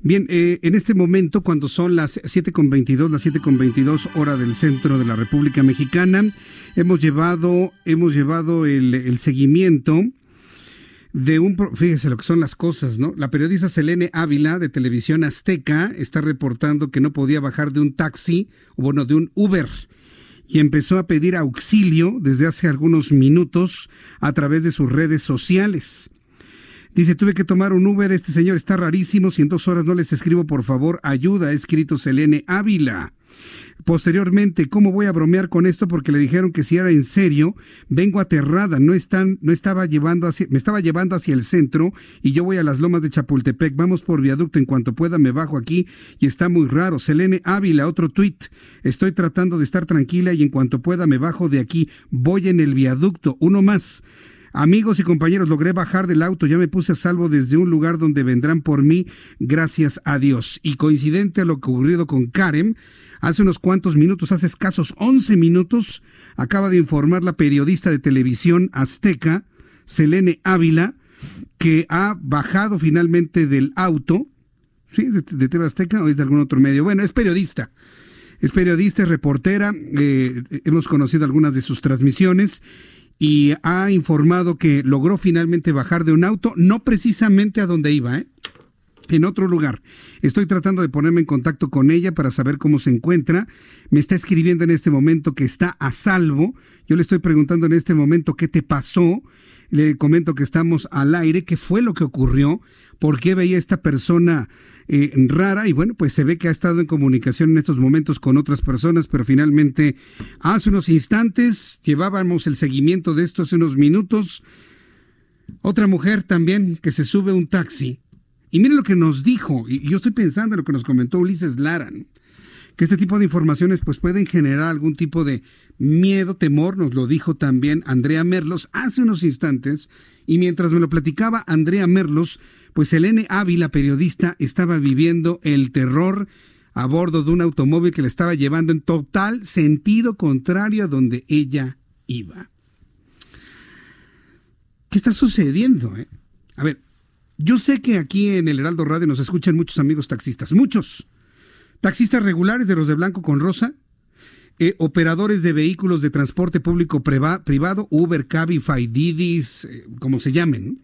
Bien, eh, en este momento, cuando son las 7.22, las 7.22 hora del centro de la República Mexicana, hemos llevado, hemos llevado el, seguimiento de un... Fíjese lo que son las cosas, ¿no? La periodista Selene Ávila de Televisión Azteca está reportando que no podía bajar de un taxi, bueno, de un Uber y empezó a pedir auxilio desde hace algunos minutos a través de sus redes sociales. Dice, tuve que tomar un Uber, este señor está rarísimo, si en dos horas no les escribo, por favor, ayuda, escrito Selene Ávila. Posteriormente, ¿cómo voy a bromear con esto? Porque le dijeron que si era en serio, vengo aterrada, no están, no estaba llevando hacia, me estaba llevando hacia el centro y yo voy a las lomas de Chapultepec, vamos por viaducto, en cuanto pueda me bajo aquí y está muy raro. Selene Ávila, otro tuit, estoy tratando de estar tranquila y en cuanto pueda me bajo de aquí, voy en el viaducto, uno más. Amigos y compañeros, logré bajar del auto, ya me puse a salvo desde un lugar donde vendrán por mí, gracias a Dios. Y coincidente a lo ocurrido con Karen, hace unos cuantos minutos, hace escasos 11 minutos, acaba de informar la periodista de televisión azteca, Selene Ávila, que ha bajado finalmente del auto, ¿sí? De, de Azteca o es de algún otro medio. Bueno, es periodista. Es periodista, es reportera, eh, hemos conocido algunas de sus transmisiones y ha informado que logró finalmente bajar de un auto, no precisamente a donde iba, ¿eh? en otro lugar. Estoy tratando de ponerme en contacto con ella para saber cómo se encuentra. Me está escribiendo en este momento que está a salvo. Yo le estoy preguntando en este momento qué te pasó. Le comento que estamos al aire, qué fue lo que ocurrió, por qué veía esta persona rara y bueno, pues se ve que ha estado en comunicación en estos momentos con otras personas, pero finalmente hace unos instantes llevábamos el seguimiento de esto hace unos minutos. Otra mujer también que se sube a un taxi y mire lo que nos dijo, y yo estoy pensando en lo que nos comentó Ulises Lara, que este tipo de informaciones pues pueden generar algún tipo de miedo, temor, nos lo dijo también Andrea Merlos hace unos instantes, y mientras me lo platicaba Andrea Merlos, pues Elene Ávila, periodista, estaba viviendo el terror a bordo de un automóvil que le estaba llevando en total sentido contrario a donde ella iba. ¿Qué está sucediendo? Eh? A ver, yo sé que aquí en el Heraldo Radio nos escuchan muchos amigos taxistas, muchos. Taxistas regulares de los de blanco con rosa, eh, operadores de vehículos de transporte público privado, Uber, Cabify, Didis, eh, como se llamen.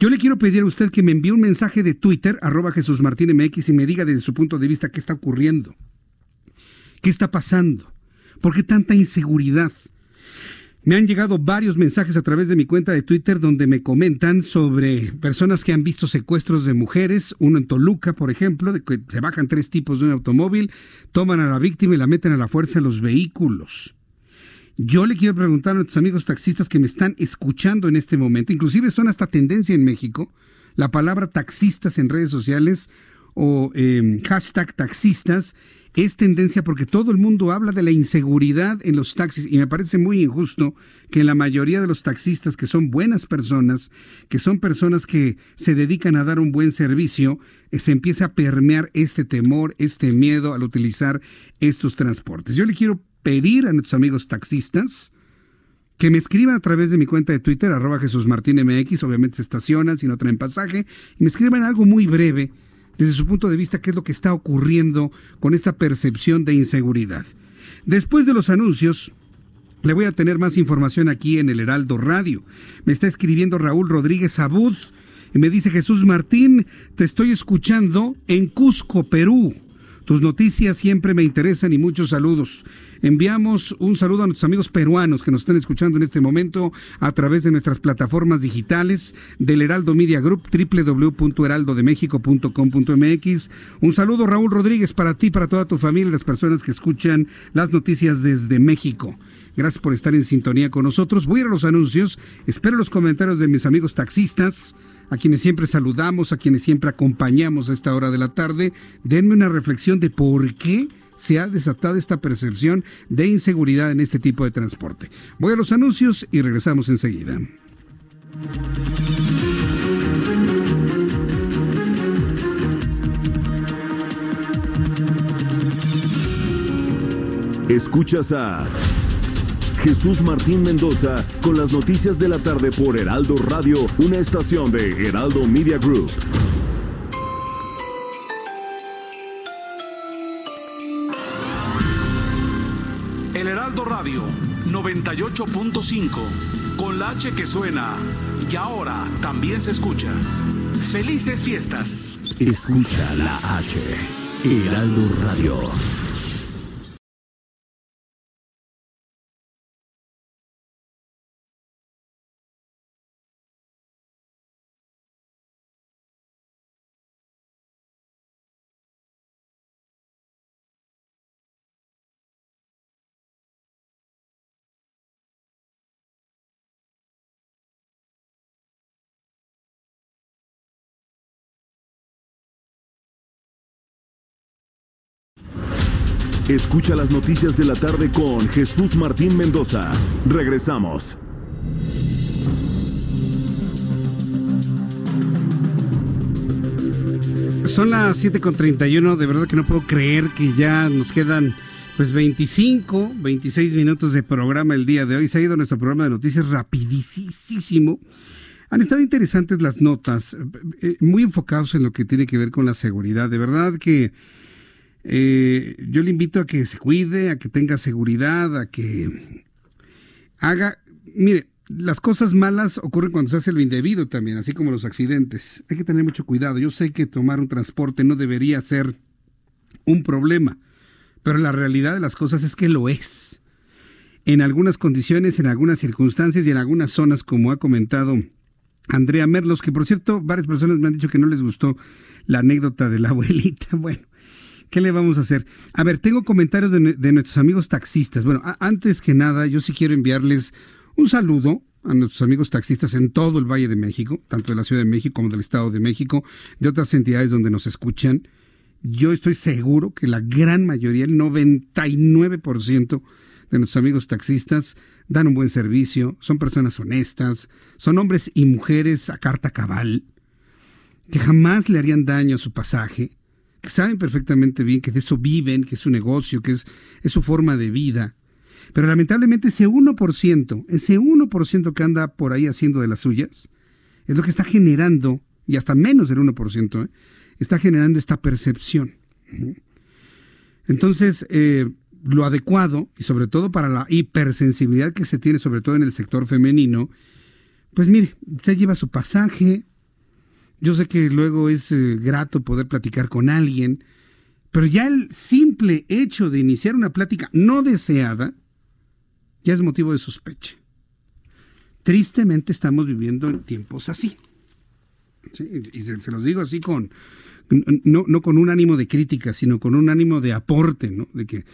Yo le quiero pedir a usted que me envíe un mensaje de Twitter, arroba Jesús Martín MX, y me diga desde su punto de vista qué está ocurriendo. ¿Qué está pasando? ¿Por qué tanta inseguridad? Me han llegado varios mensajes a través de mi cuenta de Twitter donde me comentan sobre personas que han visto secuestros de mujeres, uno en Toluca, por ejemplo, de que se bajan tres tipos de un automóvil, toman a la víctima y la meten a la fuerza en los vehículos. Yo le quiero preguntar a nuestros amigos taxistas que me están escuchando en este momento, inclusive son hasta tendencia en México, la palabra taxistas en redes sociales o eh, hashtag taxistas es tendencia porque todo el mundo habla de la inseguridad en los taxis y me parece muy injusto que la mayoría de los taxistas que son buenas personas, que son personas que se dedican a dar un buen servicio, eh, se empiece a permear este temor, este miedo al utilizar estos transportes. Yo le quiero pedir a nuestros amigos taxistas que me escriban a través de mi cuenta de Twitter, arroba Jesús Martín MX, obviamente se estacionan si no traen pasaje, y me escriban algo muy breve desde su punto de vista qué es lo que está ocurriendo con esta percepción de inseguridad. Después de los anuncios, le voy a tener más información aquí en el Heraldo Radio. Me está escribiendo Raúl Rodríguez Abud y me dice Jesús Martín, te estoy escuchando en Cusco, Perú. Tus noticias siempre me interesan y muchos saludos. Enviamos un saludo a nuestros amigos peruanos que nos están escuchando en este momento a través de nuestras plataformas digitales del Heraldo Media Group, www.heraldodemexico.com.mx. Un saludo, Raúl Rodríguez, para ti, para toda tu familia y las personas que escuchan las noticias desde México. Gracias por estar en sintonía con nosotros. Voy a los anuncios. Espero los comentarios de mis amigos taxistas a quienes siempre saludamos, a quienes siempre acompañamos a esta hora de la tarde, denme una reflexión de por qué se ha desatado esta percepción de inseguridad en este tipo de transporte. Voy a los anuncios y regresamos enseguida. Escuchas a Jesús Martín Mendoza con las noticias de la tarde por Heraldo Radio, una estación de Heraldo Media Group. El Heraldo Radio 98.5, con la H que suena y ahora también se escucha. Felices fiestas. Escucha la H, Heraldo Radio. Escucha las noticias de la tarde con Jesús Martín Mendoza. Regresamos. Son las 7.31, de verdad que no puedo creer que ya nos quedan Pues 25, 26 minutos de programa el día de hoy. Se ha ido nuestro programa de noticias rapidísimo. Han estado interesantes las notas, eh, muy enfocados en lo que tiene que ver con la seguridad. De verdad que eh, yo le invito a que se cuide, a que tenga seguridad, a que haga... Mire, las cosas malas ocurren cuando se hace lo indebido también, así como los accidentes. Hay que tener mucho cuidado. Yo sé que tomar un transporte no debería ser un problema pero la realidad de las cosas es que lo es. En algunas condiciones, en algunas circunstancias y en algunas zonas, como ha comentado Andrea Merlos, que por cierto, varias personas me han dicho que no les gustó la anécdota de la abuelita. Bueno, ¿qué le vamos a hacer? A ver, tengo comentarios de, nuestros amigos taxistas. Bueno, antes que nada, yo sí quiero enviarles un saludo a nuestros amigos taxistas en todo el Valle de México, tanto de la Ciudad de México como del Estado de México, de otras entidades donde nos escuchan yo estoy seguro que la gran mayoría, el 99% de nuestros amigos taxistas dan un buen servicio, son personas honestas, son hombres y mujeres a carta cabal, que jamás le harían daño a su pasaje, saben perfectamente bien que de eso viven, que es su negocio, que es, es su forma de vida. Pero lamentablemente ese 1%, ese 1% que anda por ahí haciendo de las suyas, es lo que está generando, y hasta menos del 1%, ¿eh? está generando esta percepción. Entonces, eh, lo adecuado, y sobre todo para la hipersensibilidad que se tiene, sobre todo en el sector femenino, pues mire, usted lleva su pasaje, yo sé que luego es eh, grato poder platicar con alguien, pero ya el simple hecho de iniciar una plática no deseada ya es motivo de sospecha. Tristemente estamos viviendo en tiempos así. y se, los digo así con, no, no con un ánimo de crítica, sino con un ánimo de aporte, ¿no? De que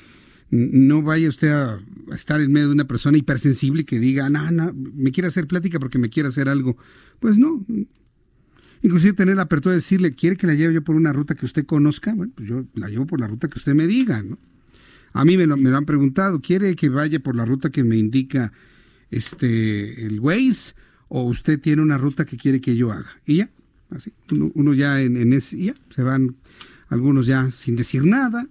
no vaya usted a, estar en medio de una persona hipersensible que diga, no, no, me quiere hacer plática porque me quiere hacer algo. Pues no. Inclusive tener la apertura de decirle, ¿quiere que la lleve yo por una ruta que usted conozca? Bueno, pues yo la llevo por la ruta que usted me diga, ¿no? A mí me lo, me lo han preguntado, ¿quiere que vaya por la ruta que me indica este el Waze? ¿O usted tiene una ruta que quiere que yo haga? Y ya, Así, uno, ya en, ese, ya se van algunos ya sin decir nada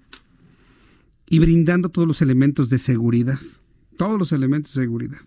y brindando todos los elementos de seguridad, todos los elementos de seguridad.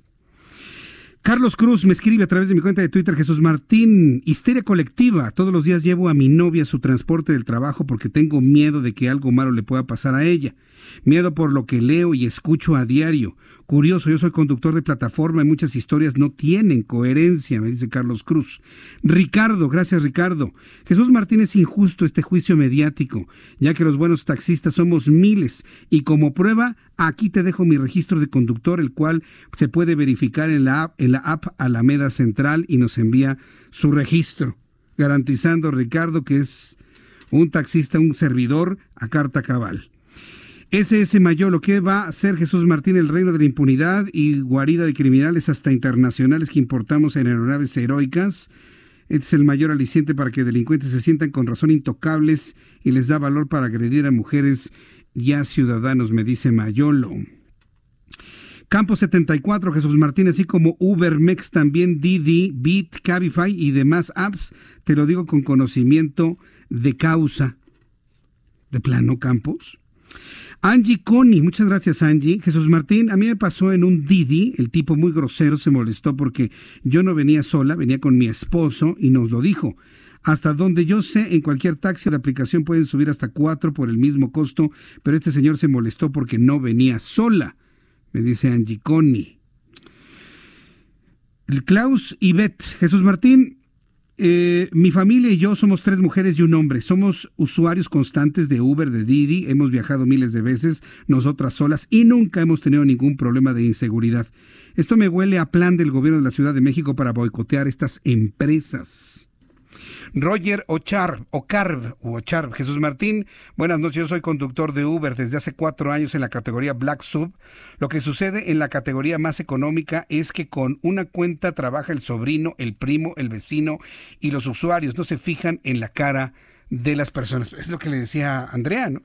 Carlos Cruz me escribe a través de mi cuenta de Twitter, Jesús Martín, histeria colectiva. Todos los días llevo a mi novia su transporte del trabajo porque tengo miedo de que algo malo le pueda pasar a ella. Miedo por lo que leo y escucho a diario. Curioso, yo soy conductor de plataforma y muchas historias no tienen coherencia, me dice Carlos Cruz. Ricardo, gracias Ricardo. Jesús Martín es injusto este juicio mediático, ya que los buenos taxistas somos miles y como prueba, aquí te dejo mi registro de conductor, el cual se puede verificar en la app, en la app Alameda Central y nos envía su registro, garantizando Ricardo que es un taxista, un servidor a carta cabal. SS Mayolo, ¿qué va a hacer Jesús Martín el reino de la impunidad y guarida de criminales hasta internacionales que importamos en aeronaves heroicas? Este es el mayor aliciente para que delincuentes se sientan con razón intocables y les da valor para agredir a mujeres y a ciudadanos, me dice Mayolo. Campo 74, Jesús Martín, así como UberMex, también Didi, Bit, Cabify y demás apps, te lo digo con conocimiento de causa. ¿De plano, Campos? Angie Connie, muchas gracias Angie. Jesús Martín, a mí me pasó en un Didi, el tipo muy grosero se molestó porque yo no venía sola, venía con mi esposo y nos lo dijo. Hasta donde yo sé, en cualquier taxi de aplicación pueden subir hasta cuatro por el mismo costo, pero este señor se molestó porque no venía sola, me dice Angie Connie. El Klaus y. Jesús Martín, eh, mi familia y yo somos tres mujeres y un hombre. Somos usuarios constantes de Uber, de Didi. Hemos viajado miles de veces, nosotras solas, y nunca hemos tenido ningún problema de inseguridad. Esto me huele a plan del gobierno de la Ciudad de México para boicotear estas empresas. Roger Ochar, Ocarb, Ochar, Jesús Martín, buenas noches, yo soy conductor de Uber desde hace cuatro años en la categoría Black Sub. Lo que sucede en la categoría más económica es que con una cuenta trabaja el sobrino, el primo, el vecino y los usuarios no se fijan en la cara de las personas. Es lo que le decía Andrea, ¿no?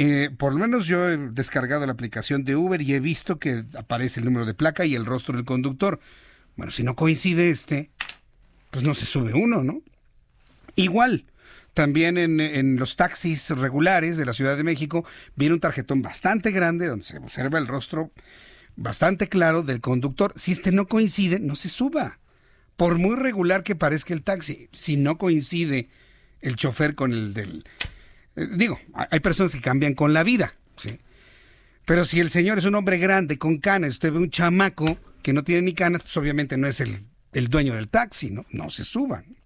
Eh, por lo menos yo he descargado la aplicación de Uber y he visto que aparece el número de placa y el rostro del conductor. Bueno, si no coincide este, pues no se sube uno, ¿no? Igual, también en, los taxis regulares de la Ciudad de México viene un tarjetón bastante grande donde se observa el rostro bastante claro del conductor. Si este no coincide, no se suba. Por muy regular que parezca el taxi, si no coincide el chofer con el del... eh, digo, hay personas que cambian con la vida, ¿sí? Pero si el señor es un hombre grande con canas, usted ve un chamaco que no tiene ni canas, pues obviamente no es el, el dueño del taxi, ¿no? No se suban.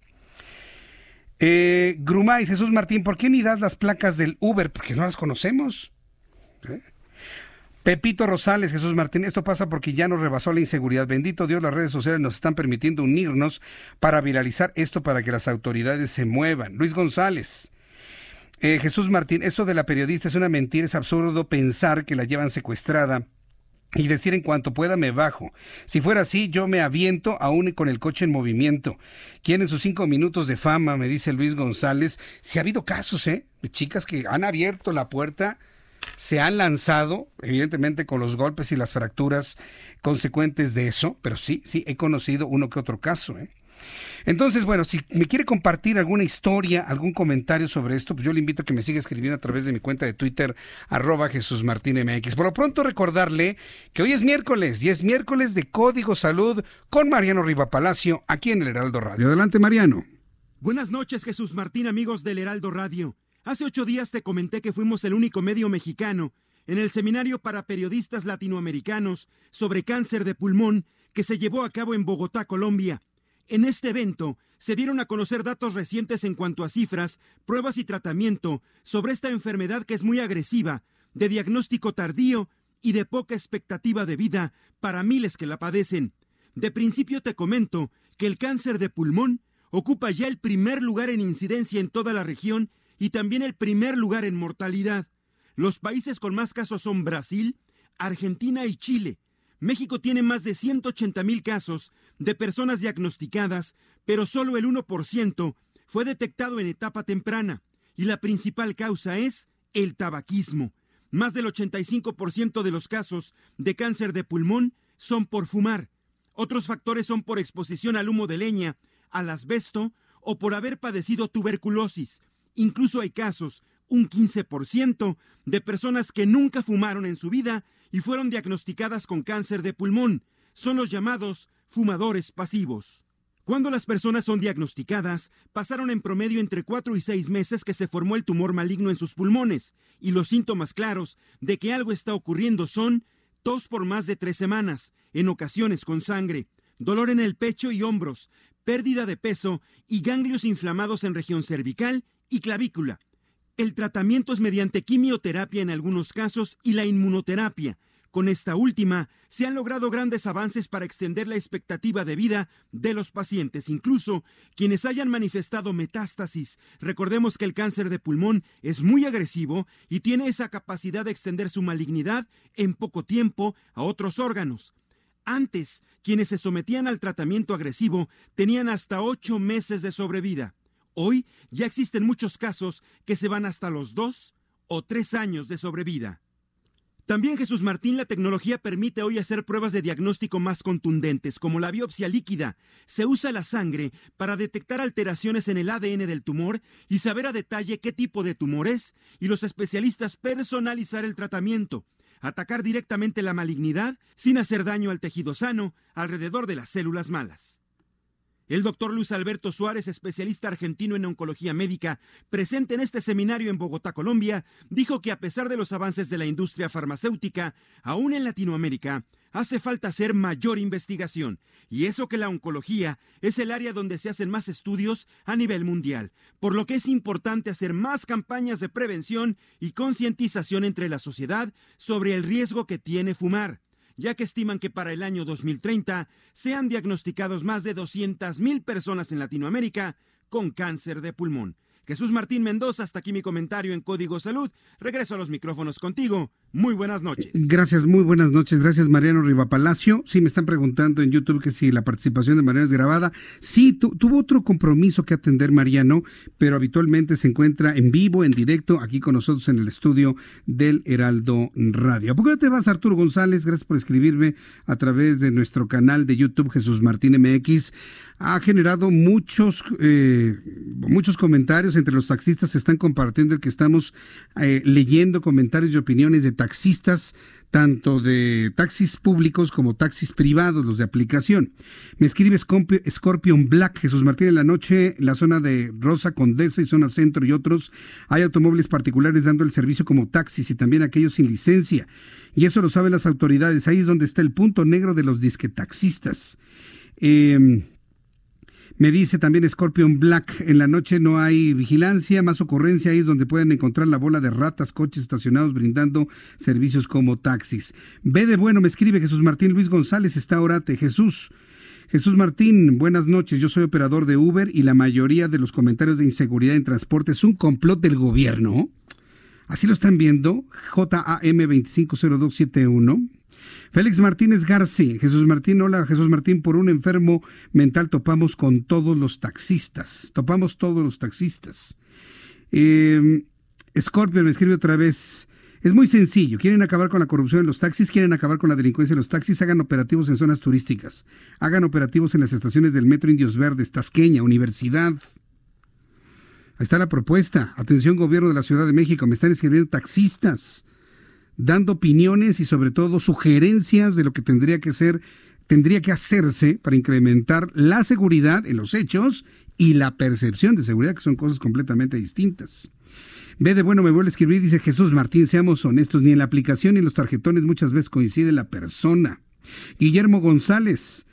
Eh, Grumay, Jesús Martín, ¿por qué ni das las placas del Uber? Porque no las conocemos. ¿Eh? Pepito Rosales, Jesús Martín, esto pasa porque ya nos rebasó la inseguridad. Bendito Dios, las redes sociales nos están permitiendo unirnos para viralizar esto para que las autoridades se muevan. Luis González. Eh, Jesús Martín, eso de la periodista es una mentira, es absurdo pensar que la llevan secuestrada y decir en cuanto pueda me bajo. Si fuera así, yo me aviento aún con el coche en movimiento. Quieren sus cinco minutos de fama, me dice Luis González. Si ha habido casos, ¿eh? De chicas que han abierto la puerta, se han lanzado, evidentemente con los golpes y las fracturas consecuentes de eso, pero sí, sí, he conocido uno que otro caso, ¿eh? Entonces, bueno, si me quiere compartir alguna historia, algún comentario sobre esto, pues yo le invito a que me siga escribiendo a través de mi cuenta de Twitter, arroba Jesús Martín MX. Por lo pronto, recordarle que hoy es miércoles y es miércoles de Código Salud con Mariano Riva Palacio, aquí en el Heraldo Radio. Adelante, Mariano. Buenas noches, Jesús Martín, amigos del Heraldo Radio. Hace ocho días te comenté que fuimos el único medio mexicano en el seminario para periodistas latinoamericanos sobre cáncer de pulmón que se llevó a cabo en Bogotá, Colombia. En este evento se dieron a conocer datos recientes en cuanto a cifras, pruebas y tratamiento sobre esta enfermedad que es muy agresiva, de diagnóstico tardío y de poca expectativa de vida para miles que la padecen. De principio te comento que el cáncer de pulmón ocupa ya el primer lugar en incidencia en toda la región y también el primer lugar en mortalidad. Los países con más casos son Brasil, Argentina y Chile. México tiene más de 180 mil casos de personas diagnosticadas, pero solo el 1% fue detectado en etapa temprana, y la principal causa es el tabaquismo. Más del 85% de los casos de cáncer de pulmón son por fumar. Otros factores son por exposición al humo de leña, al asbesto o por haber padecido tuberculosis. Incluso hay casos, un 15%, de personas que nunca fumaron en su vida y fueron diagnosticadas con cáncer de pulmón. Son los llamados fumadores pasivos. Cuando las personas son diagnosticadas, pasaron en promedio entre 4 y 6 meses que se formó el tumor maligno en sus pulmones, y los síntomas claros de que algo está ocurriendo son tos por más de 3 semanas, en ocasiones con sangre, dolor en el pecho y hombros, pérdida de peso y ganglios inflamados en región cervical y clavícula. El tratamiento es mediante quimioterapia en algunos casos y la inmunoterapia, con esta última, se han logrado grandes avances para extender la expectativa de vida de los pacientes, incluso quienes hayan manifestado metástasis. Recordemos que el cáncer de pulmón es muy agresivo y tiene esa capacidad de extender su malignidad en poco tiempo a otros órganos. Antes, quienes se sometían al tratamiento agresivo tenían hasta ocho meses de sobrevida. Hoy ya existen muchos casos que se van hasta los dos o tres años de sobrevida. También Jesús Martín, la tecnología permite hoy hacer pruebas de diagnóstico más contundentes, como la biopsia líquida. Se usa la sangre para detectar alteraciones en el ADN del tumor y saber a detalle qué tipo de tumor es, y los especialistas personalizar el tratamiento, atacar directamente la malignidad sin hacer daño al tejido sano alrededor de las células malas. El doctor Luis Alberto Suárez, especialista argentino en oncología médica, presente en este seminario en Bogotá, Colombia, dijo que a pesar de los avances de la industria farmacéutica, aún en Latinoamérica, hace falta hacer mayor investigación, y eso que la oncología es el área donde se hacen más estudios a nivel mundial, por lo que es importante hacer más campañas de prevención y concientización entre la sociedad sobre el riesgo que tiene fumar ya que estiman que para el año 2030 sean diagnosticados más de 200.000 personas en Latinoamérica con cáncer de pulmón. Jesús Martín Mendoza, hasta aquí mi comentario en Código Salud. Regreso a los micrófonos contigo, Muy buenas noches. Gracias, muy buenas noches. Gracias, Mariano Rivapalacio. Sí, me están preguntando en YouTube que si la participación de Mariano es grabada. Sí, tuvo otro compromiso que atender Mariano, pero habitualmente se encuentra en vivo, en directo, aquí con nosotros en el estudio del Heraldo Radio. ¿A poco te vas, Arturo González? Gracias por escribirme a través de nuestro canal de YouTube, Jesús Martín MX ha generado muchos, eh, muchos comentarios entre los taxistas. Se están compartiendo el que estamos eh, leyendo comentarios y opiniones de taxistas, tanto de taxis públicos como taxis privados, los de aplicación. Me escribe Scorpion Black, Jesús Martín en la noche, la zona de Rosa Condesa y zona centro y otros. Hay automóviles particulares dando el servicio como taxis y también aquellos sin licencia. Y eso lo saben las autoridades. Ahí es donde está el punto negro de los disquetaxistas. Eh, me dice también Scorpion Black, en la noche no hay vigilancia, más ocurrencia, ahí es donde pueden encontrar la bola de ratas, coches estacionados brindando servicios como taxis. Ve de bueno, me escribe Jesús Martín Luis González, está orate. Jesús, Jesús Martín, buenas noches. Yo soy operador de Uber y la mayoría de los comentarios de inseguridad en transporte es un complot del gobierno. Así lo están viendo. JAM 250271. Félix Martínez García, Jesús Martín, hola Jesús Martín, por un enfermo mental topamos con todos los taxistas, topamos todos los taxistas. Eh, Scorpio me escribe otra vez, es muy sencillo, quieren acabar con la corrupción en los taxis, quieren acabar con la delincuencia en los taxis, hagan operativos en zonas turísticas, hagan operativos en las estaciones del Metro Indios Verdes, Tasqueña, Universidad. Ahí está la propuesta. Atención gobierno de la Ciudad de México, me están escribiendo taxistas dando opiniones y sobre todo sugerencias de lo que tendría que ser, tendría que hacerse para incrementar la seguridad en los hechos y la percepción de seguridad, que son cosas completamente distintas. Ve de bueno, me vuelve a escribir, dice Jesús Martín, seamos honestos, ni en la aplicación ni en los tarjetones muchas veces coincide la persona. Guillermo González,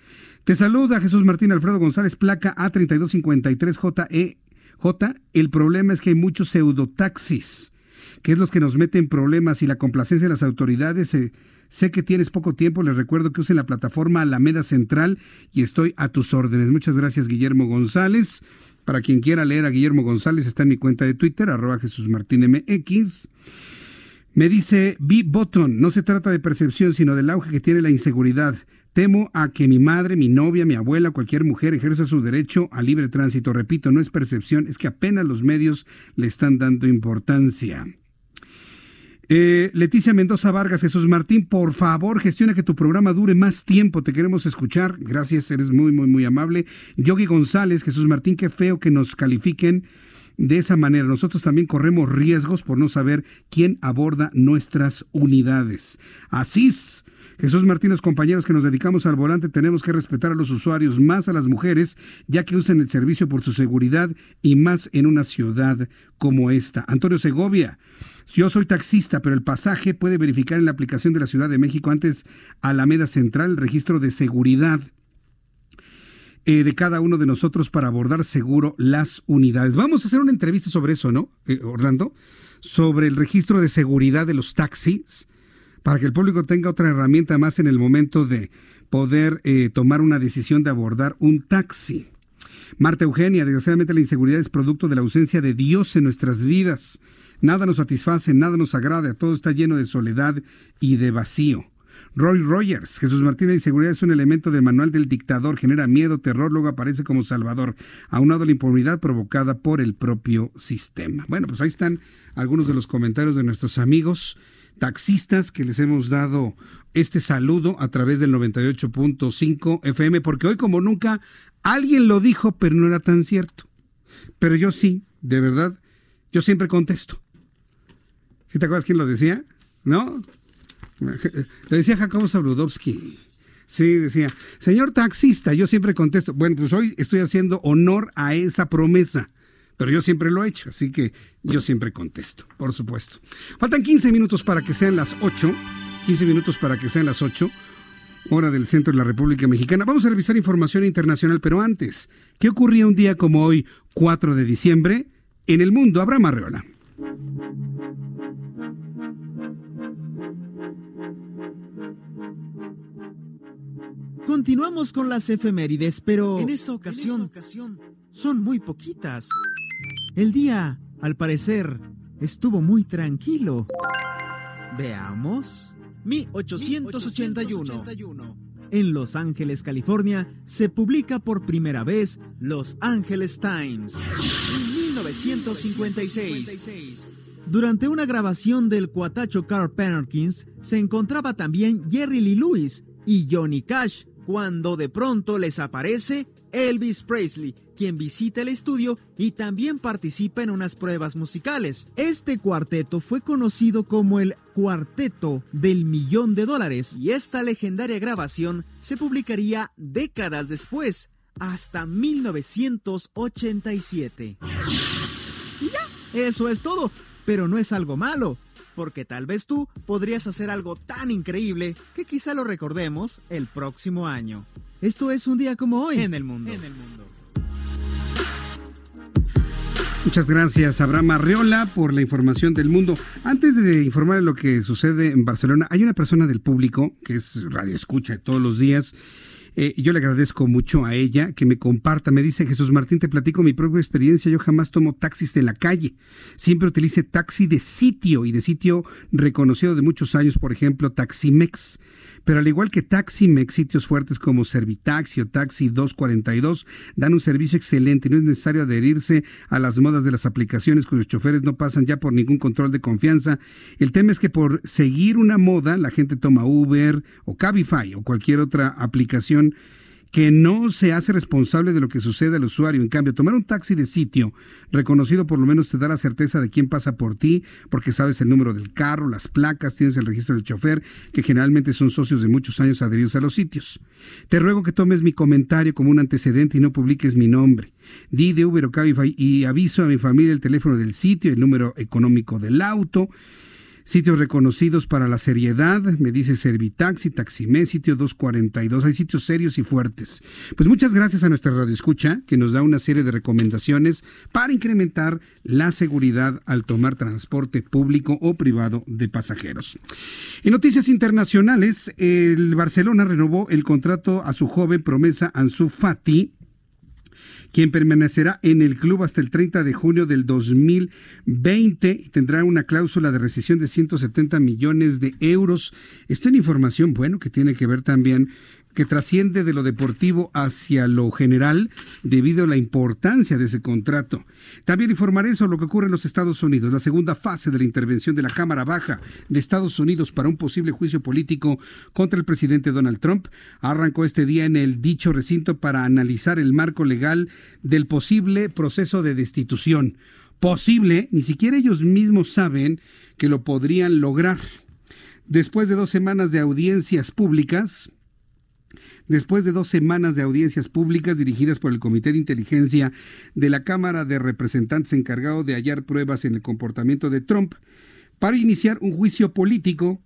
te saluda Jesús Martín Alfredo González, placa A3253JE. J, el problema es que hay muchos pseudotaxis que es lo que nos mete en problemas y la complacencia de las autoridades. Eh, sé que tienes poco tiempo, les recuerdo que usen la plataforma Alameda Central y estoy a tus órdenes. Muchas gracias, Guillermo González. Para quien quiera leer a Guillermo González, está en mi cuenta de Twitter, arroba Jesús MX. Me dice B. Botton, no se trata de percepción, sino del auge que tiene la inseguridad. Temo a que mi madre, mi novia, mi abuela, cualquier mujer ejerza su derecho a libre tránsito. Repito, no es percepción, es que apenas los medios le están dando importancia. Eh, Leticia Mendoza Vargas, Jesús Martín, por favor, gestiona que tu programa dure más tiempo. Te queremos escuchar. Gracias, eres muy, muy, muy amable. Yogi González, Jesús Martín, qué feo que nos califiquen de esa manera. Nosotros también corremos riesgos por no saber quién aborda nuestras unidades. Asís. Jesús Martínez, compañeros que nos dedicamos al volante, tenemos que respetar a los usuarios, más a las mujeres, ya que usan el servicio por su seguridad y más en una ciudad como esta. Antonio Segovia, yo soy taxista, pero el pasaje puede verificar en la aplicación de la Ciudad de México antes Alameda Central registro de seguridad eh, de cada uno de nosotros para abordar seguro las unidades. Vamos a hacer una entrevista sobre eso, ¿no, eh, Orlando? Sobre el registro de seguridad de los taxis, para que el público tenga otra herramienta más en el momento de poder eh, tomar una decisión de abordar un taxi. Marta Eugenia, desgraciadamente la inseguridad es producto de la ausencia de Dios en nuestras vidas. Nada nos satisface, nada nos agrada, todo está lleno de soledad y de vacío. Roy Rogers, Jesús Martínez y seguridad es un elemento del manual del dictador, genera miedo, terror, luego aparece como salvador, aunado a la impunidad provocada por el propio sistema. Bueno, pues ahí están algunos de los comentarios de nuestros amigos taxistas que les hemos dado este saludo a través del 98.5 FM, porque hoy como nunca alguien lo dijo, pero no era tan cierto. Pero yo sí, de verdad, yo siempre contesto. ¿Sí te acuerdas quién lo decía? ¿No? Lo decía Jacobo Zabludowski. Sí, decía, señor taxista, yo siempre contesto. Bueno, pues hoy estoy haciendo honor a esa promesa, pero yo siempre lo he hecho, así que yo siempre contesto, por supuesto. Faltan 15 minutos para que sean las 8, 15 minutos para que sean las 8, hora del centro de la República Mexicana. Vamos a revisar información internacional, pero antes, ¿qué ocurría un día como hoy, 4 de diciembre? En el mundo, Abraham Arreola. Continuamos con las efemérides, pero en esta ocasión, son muy poquitas. El día, al parecer, estuvo muy tranquilo. Veamos. 1881. En Los Ángeles, California, se publica por primera vez Los Angeles Times. En 1956. Durante una grabación del cuatacho Carl Perkins, se encontraba también Jerry Lee Lewis y Johnny Cash, cuando de pronto les aparece Elvis Presley, quien visita el estudio y también participa en unas pruebas musicales. Este cuarteto fue conocido como el Cuarteto del Millón de Dólares y esta legendaria grabación se publicaría décadas después, hasta 1987. Y ya, eso es todo, pero no es algo malo porque tal vez tú podrías hacer algo tan increíble que quizá lo recordemos el próximo año. Esto es un día como hoy en el mundo. En el mundo. Muchas gracias, Abraham Arreola, por la información del mundo. Antes de informar de lo que sucede en Barcelona, hay una persona del público que es radio escucha todos los días eh, yo le agradezco mucho a ella que me comparta. Me dice Jesús Martín, te platico mi propia experiencia. Yo jamás tomo taxis en la calle. Siempre utilice taxi de sitio y de sitio reconocido de muchos años, por ejemplo, Taximex. Pero al igual que Taximex, sitios fuertes como Servitaxi o Taxi 242 dan un servicio excelente y no es necesario adherirse a las modas de las aplicaciones cuyos choferes no pasan ya por ningún control de confianza. El tema es que por seguir una moda la gente toma Uber o Cabify o cualquier otra aplicación que no se hace responsable de lo que sucede al usuario. En cambio, tomar un taxi de sitio reconocido por lo menos te da la certeza de quién pasa por ti, porque sabes el número del carro, las placas, tienes el registro del chofer, que generalmente son socios de muchos años adheridos a los sitios. Te ruego que tomes mi comentario como un antecedente y no publiques mi nombre. Di de Uber o Cabify y aviso a mi familia el teléfono del sitio, el número económico del auto Sitios reconocidos para la seriedad, me dice Servitaxi, Taximé, sitio 242. Hay sitios serios y fuertes. Pues muchas gracias a nuestra radio escucha que nos da una serie de recomendaciones para incrementar la seguridad al tomar transporte público o privado de pasajeros. En noticias internacionales, el Barcelona renovó el contrato a su joven promesa Ansu Fati quien permanecerá en el club hasta el 30 de junio del 2020 y tendrá una cláusula de rescisión de 170 millones de euros. Esto en información, bueno, que tiene que ver también que trasciende de lo deportivo hacia lo general debido a la importancia de ese contrato. También informaré sobre lo que ocurre en los Estados Unidos, la segunda fase de la intervención de la Cámara Baja de Estados Unidos para un posible juicio político contra el presidente Donald Trump arrancó este día en el dicho recinto para analizar el marco legal del posible proceso de destitución. Posible, ni siquiera ellos mismos saben que lo podrían lograr. Después de dos semanas de audiencias públicas, Después de dos semanas de audiencias públicas dirigidas por el Comité de Inteligencia de la Cámara de Representantes encargado de hallar pruebas en el comportamiento de Trump, para iniciar un juicio político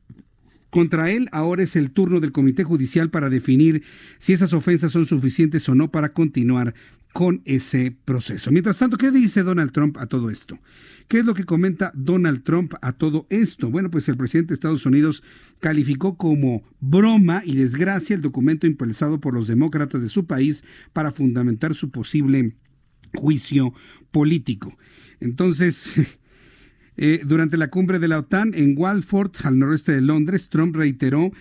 contra él, ahora es el turno del Comité Judicial para definir si esas ofensas son suficientes o no para continuar con ese proceso. Mientras tanto, ¿qué dice Donald Trump a todo esto? ¿Qué es lo que comenta Donald Trump a todo esto? Bueno, pues el presidente de Estados Unidos calificó como broma y desgracia el documento impulsado por los demócratas de su país para fundamentar su posible juicio político. Entonces, Eh, durante la cumbre de la OTAN en Walford, al noroeste de Londres, Trump reiteró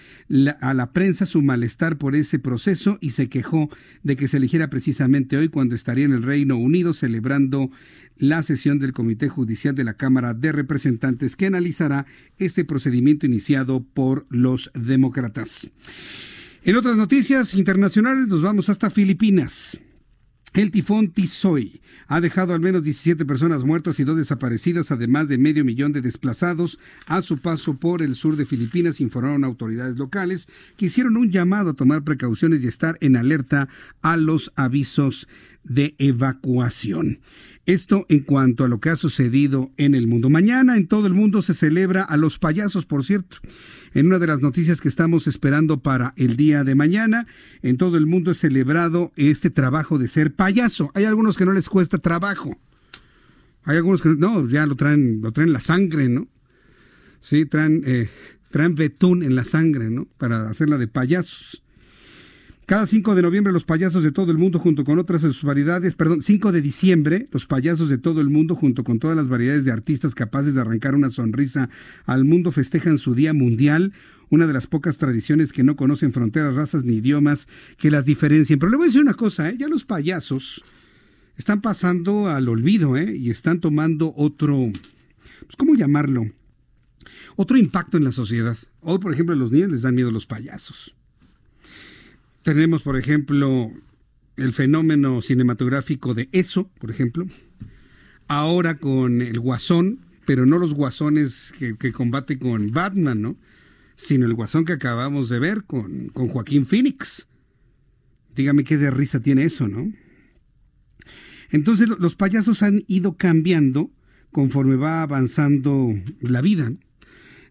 a la prensa su malestar por ese proceso y se quejó de que se eligiera precisamente hoy cuando estaría en el Reino Unido celebrando la sesión del Comité Judicial de la Cámara de Representantes que analizará este procedimiento iniciado por los demócratas. En otras noticias internacionales nos vamos hasta Filipinas. El tifón Tizoy ha dejado al menos 17 personas muertas y dos desaparecidas, además de medio millón de desplazados a su paso por el sur de Filipinas, informaron autoridades locales que hicieron un llamado a tomar precauciones y estar en alerta a los avisos de evacuación. Esto en cuanto a lo que ha sucedido en el mundo. Mañana en todo el mundo se celebra a los payasos, por cierto. En una de las noticias que estamos esperando para el día de mañana, en todo el mundo es celebrado este trabajo de ser payaso. Hay algunos que no les cuesta trabajo. Hay algunos que no, ya lo traen, lo traen la sangre, ¿no? Sí, traen, eh, traen betún en la sangre, ¿no? Para hacerla de payasos. Cada 5 de noviembre los payasos de todo el mundo junto con otras de sus variedades, perdón, 5 de diciembre los payasos de todo el mundo junto con todas las variedades de artistas capaces de arrancar una sonrisa al mundo festejan su Día Mundial, una de las pocas tradiciones que no conocen fronteras, razas ni idiomas que las diferencien. Pero le voy a decir una cosa, ¿eh? ya los payasos están pasando al olvido ¿eh? y están tomando otro, pues, ¿cómo llamarlo? Otro impacto en la sociedad. Hoy, por ejemplo, a los niños les dan miedo los payasos. Tenemos, por ejemplo, el fenómeno cinematográfico de eso, por ejemplo. Ahora con el guasón, pero no los guasones que, combate con Batman, ¿no? Sino el guasón que acabamos de ver con, con Joaquín Phoenix. Dígame qué de risa tiene eso, ¿no? Entonces los payasos han ido cambiando conforme va avanzando la vida.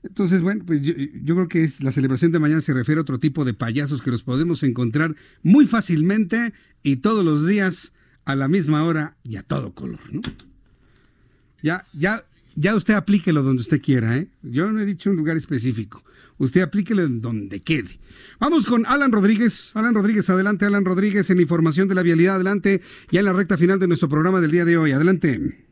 Entonces, bueno, pues yo, creo que es la celebración de mañana se refiere a otro tipo de payasos que los podemos encontrar muy fácilmente y todos los días a la misma hora y a todo color, ¿no? Ya, ya, ya usted aplíquelo donde usted quiera, ¿eh? Yo no he dicho un lugar específico. Usted aplíquelo en donde quede. Vamos con Alan Rodríguez. Alan Rodríguez, adelante, Alan Rodríguez, en información de la vialidad, adelante, ya en la recta final de nuestro programa del día de hoy. Adelante.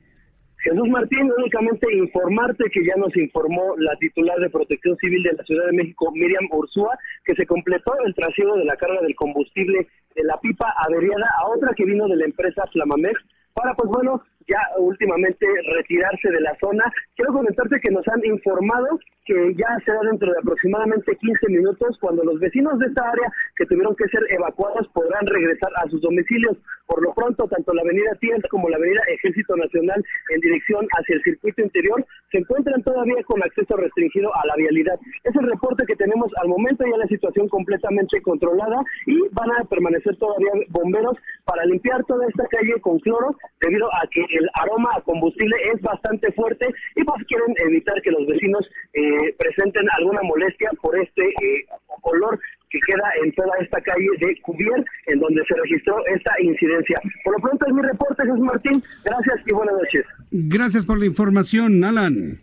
Jesús Martín, únicamente informarte que ya nos informó la titular de Protección Civil de la Ciudad de México, Miriam Ursúa, que se completó el trasiego de la carga del combustible de la pipa averiada a otra que vino de la empresa Flamamex para, pues bueno, ya últimamente retirarse de la zona. Quiero comentarte que nos han informado que ya será dentro de aproximadamente 15 minutos cuando los vecinos de esta área que tuvieron que ser evacuados podrán regresar a sus domicilios. Por lo pronto, tanto la avenida Tienda como la avenida Ejército Nacional en dirección hacia el circuito interior se encuentran todavía con acceso restringido a la vialidad. Es el reporte que tenemos al momento, ya la situación completamente controlada y van a permanecer todavía bomberos para limpiar toda esta calle con cloro debido a que el aroma a combustible es bastante fuerte y pues quieren evitar que los vecinos eh, presenten alguna molestia por este eh, olor que queda en toda esta calle de Cubier, en donde se registró esta incidencia. Por lo pronto es mi reporte, Jesús Martín. Gracias y buenas noches. Gracias por la información, Alan.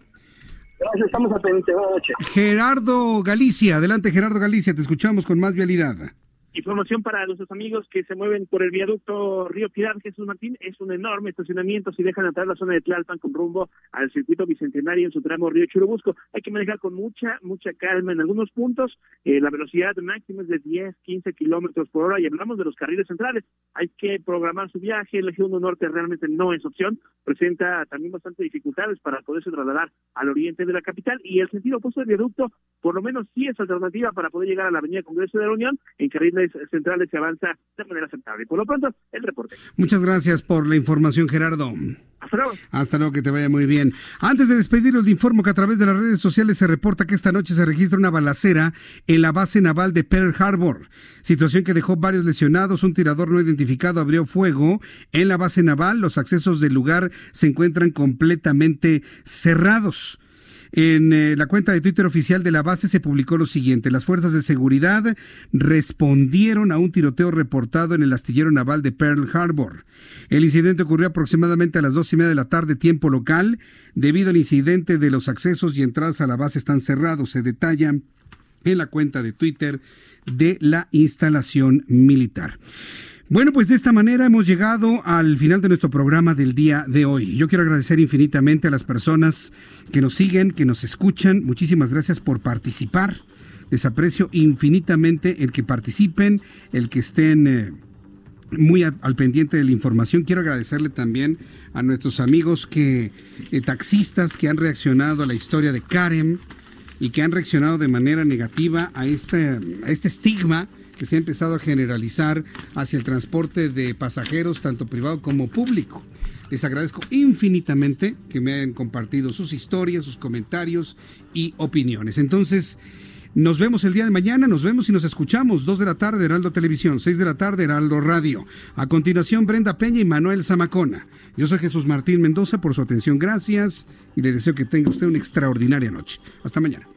Gracias, estamos atentos. Buenas noches. Gerardo Galicia, adelante Gerardo Galicia, te escuchamos con más vialidad. Información para nuestros amigos que se mueven por el viaducto Río Pilar, Jesús Martín, es un enorme estacionamiento si dejan entrar la zona de Tlalpan con rumbo al circuito bicentenario en su tramo Río Churubusco. Hay que manejar con mucha, mucha calma. En algunos puntos eh, la velocidad máxima es de 10, 15 kilómetros por hora y hablamos de los carriles centrales. Hay que programar su viaje. El eje 1 norte realmente no es opción. Presenta también bastante dificultades para poderse trasladar al oriente de la capital y el sentido opuesto del viaducto por lo menos sí es alternativa para poder llegar a la avenida Congreso de la Unión en centrales se avanza de manera aceptable. Por lo pronto, el reporte. Muchas gracias por la información, Gerardo. Hasta luego. Hasta luego, que te vaya muy bien. Antes de despedirnos, le informo que a través de las redes sociales se reporta que esta noche se registra una balacera en la base naval de Pearl Harbor. Situación que dejó varios lesionados. Un tirador no identificado abrió fuego en la base naval. Los accesos del lugar se encuentran completamente cerrados. En eh, la cuenta de Twitter oficial de la base se publicó lo siguiente. Las fuerzas de seguridad respondieron a un tiroteo reportado en el astillero naval de Pearl Harbor. El incidente ocurrió aproximadamente a las dos y media de la tarde, tiempo local. Debido al incidente de los accesos y entradas a la base están cerrados, se detalla en la cuenta de Twitter de la instalación militar. Bueno, pues de esta manera hemos llegado al final de nuestro programa del día de hoy. Yo quiero agradecer infinitamente a las personas que nos siguen, que nos escuchan. Muchísimas gracias por participar. Les aprecio infinitamente el que participen, el que estén eh, muy al, pendiente de la información. Quiero agradecerle también a nuestros amigos que eh, taxistas que han reaccionado a la historia de Karen y que han reaccionado de manera negativa a este, a este estigma que se ha empezado a generalizar hacia el transporte de pasajeros, tanto privado como público. Les agradezco infinitamente que me hayan compartido sus historias, sus comentarios y opiniones. Entonces, nos vemos el día de mañana, nos vemos y nos escuchamos. Dos de la tarde, Heraldo Televisión, seis de la tarde, Heraldo Radio. A continuación, Brenda Peña y Manuel Zamacona. Yo soy Jesús Martín Mendoza por su atención, gracias y le deseo que tenga usted una extraordinaria noche. Hasta mañana.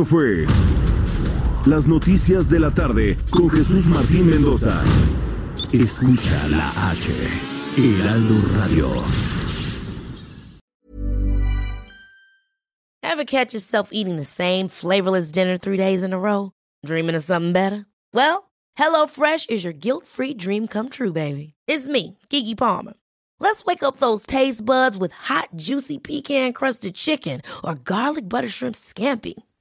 Esto fue Las Noticias de la Tarde con Jesús Martín Mendoza. Escucha la H, Heraldo Radio. Ever catch yourself eating the same flavorless dinner three days in a row? Dreaming of something better? Well, HelloFresh is your guilt-free dream come true, baby. It's me, Kiki Palmer. Let's wake up those taste buds with hot, juicy pecan crusted chicken or garlic butter shrimp scampi.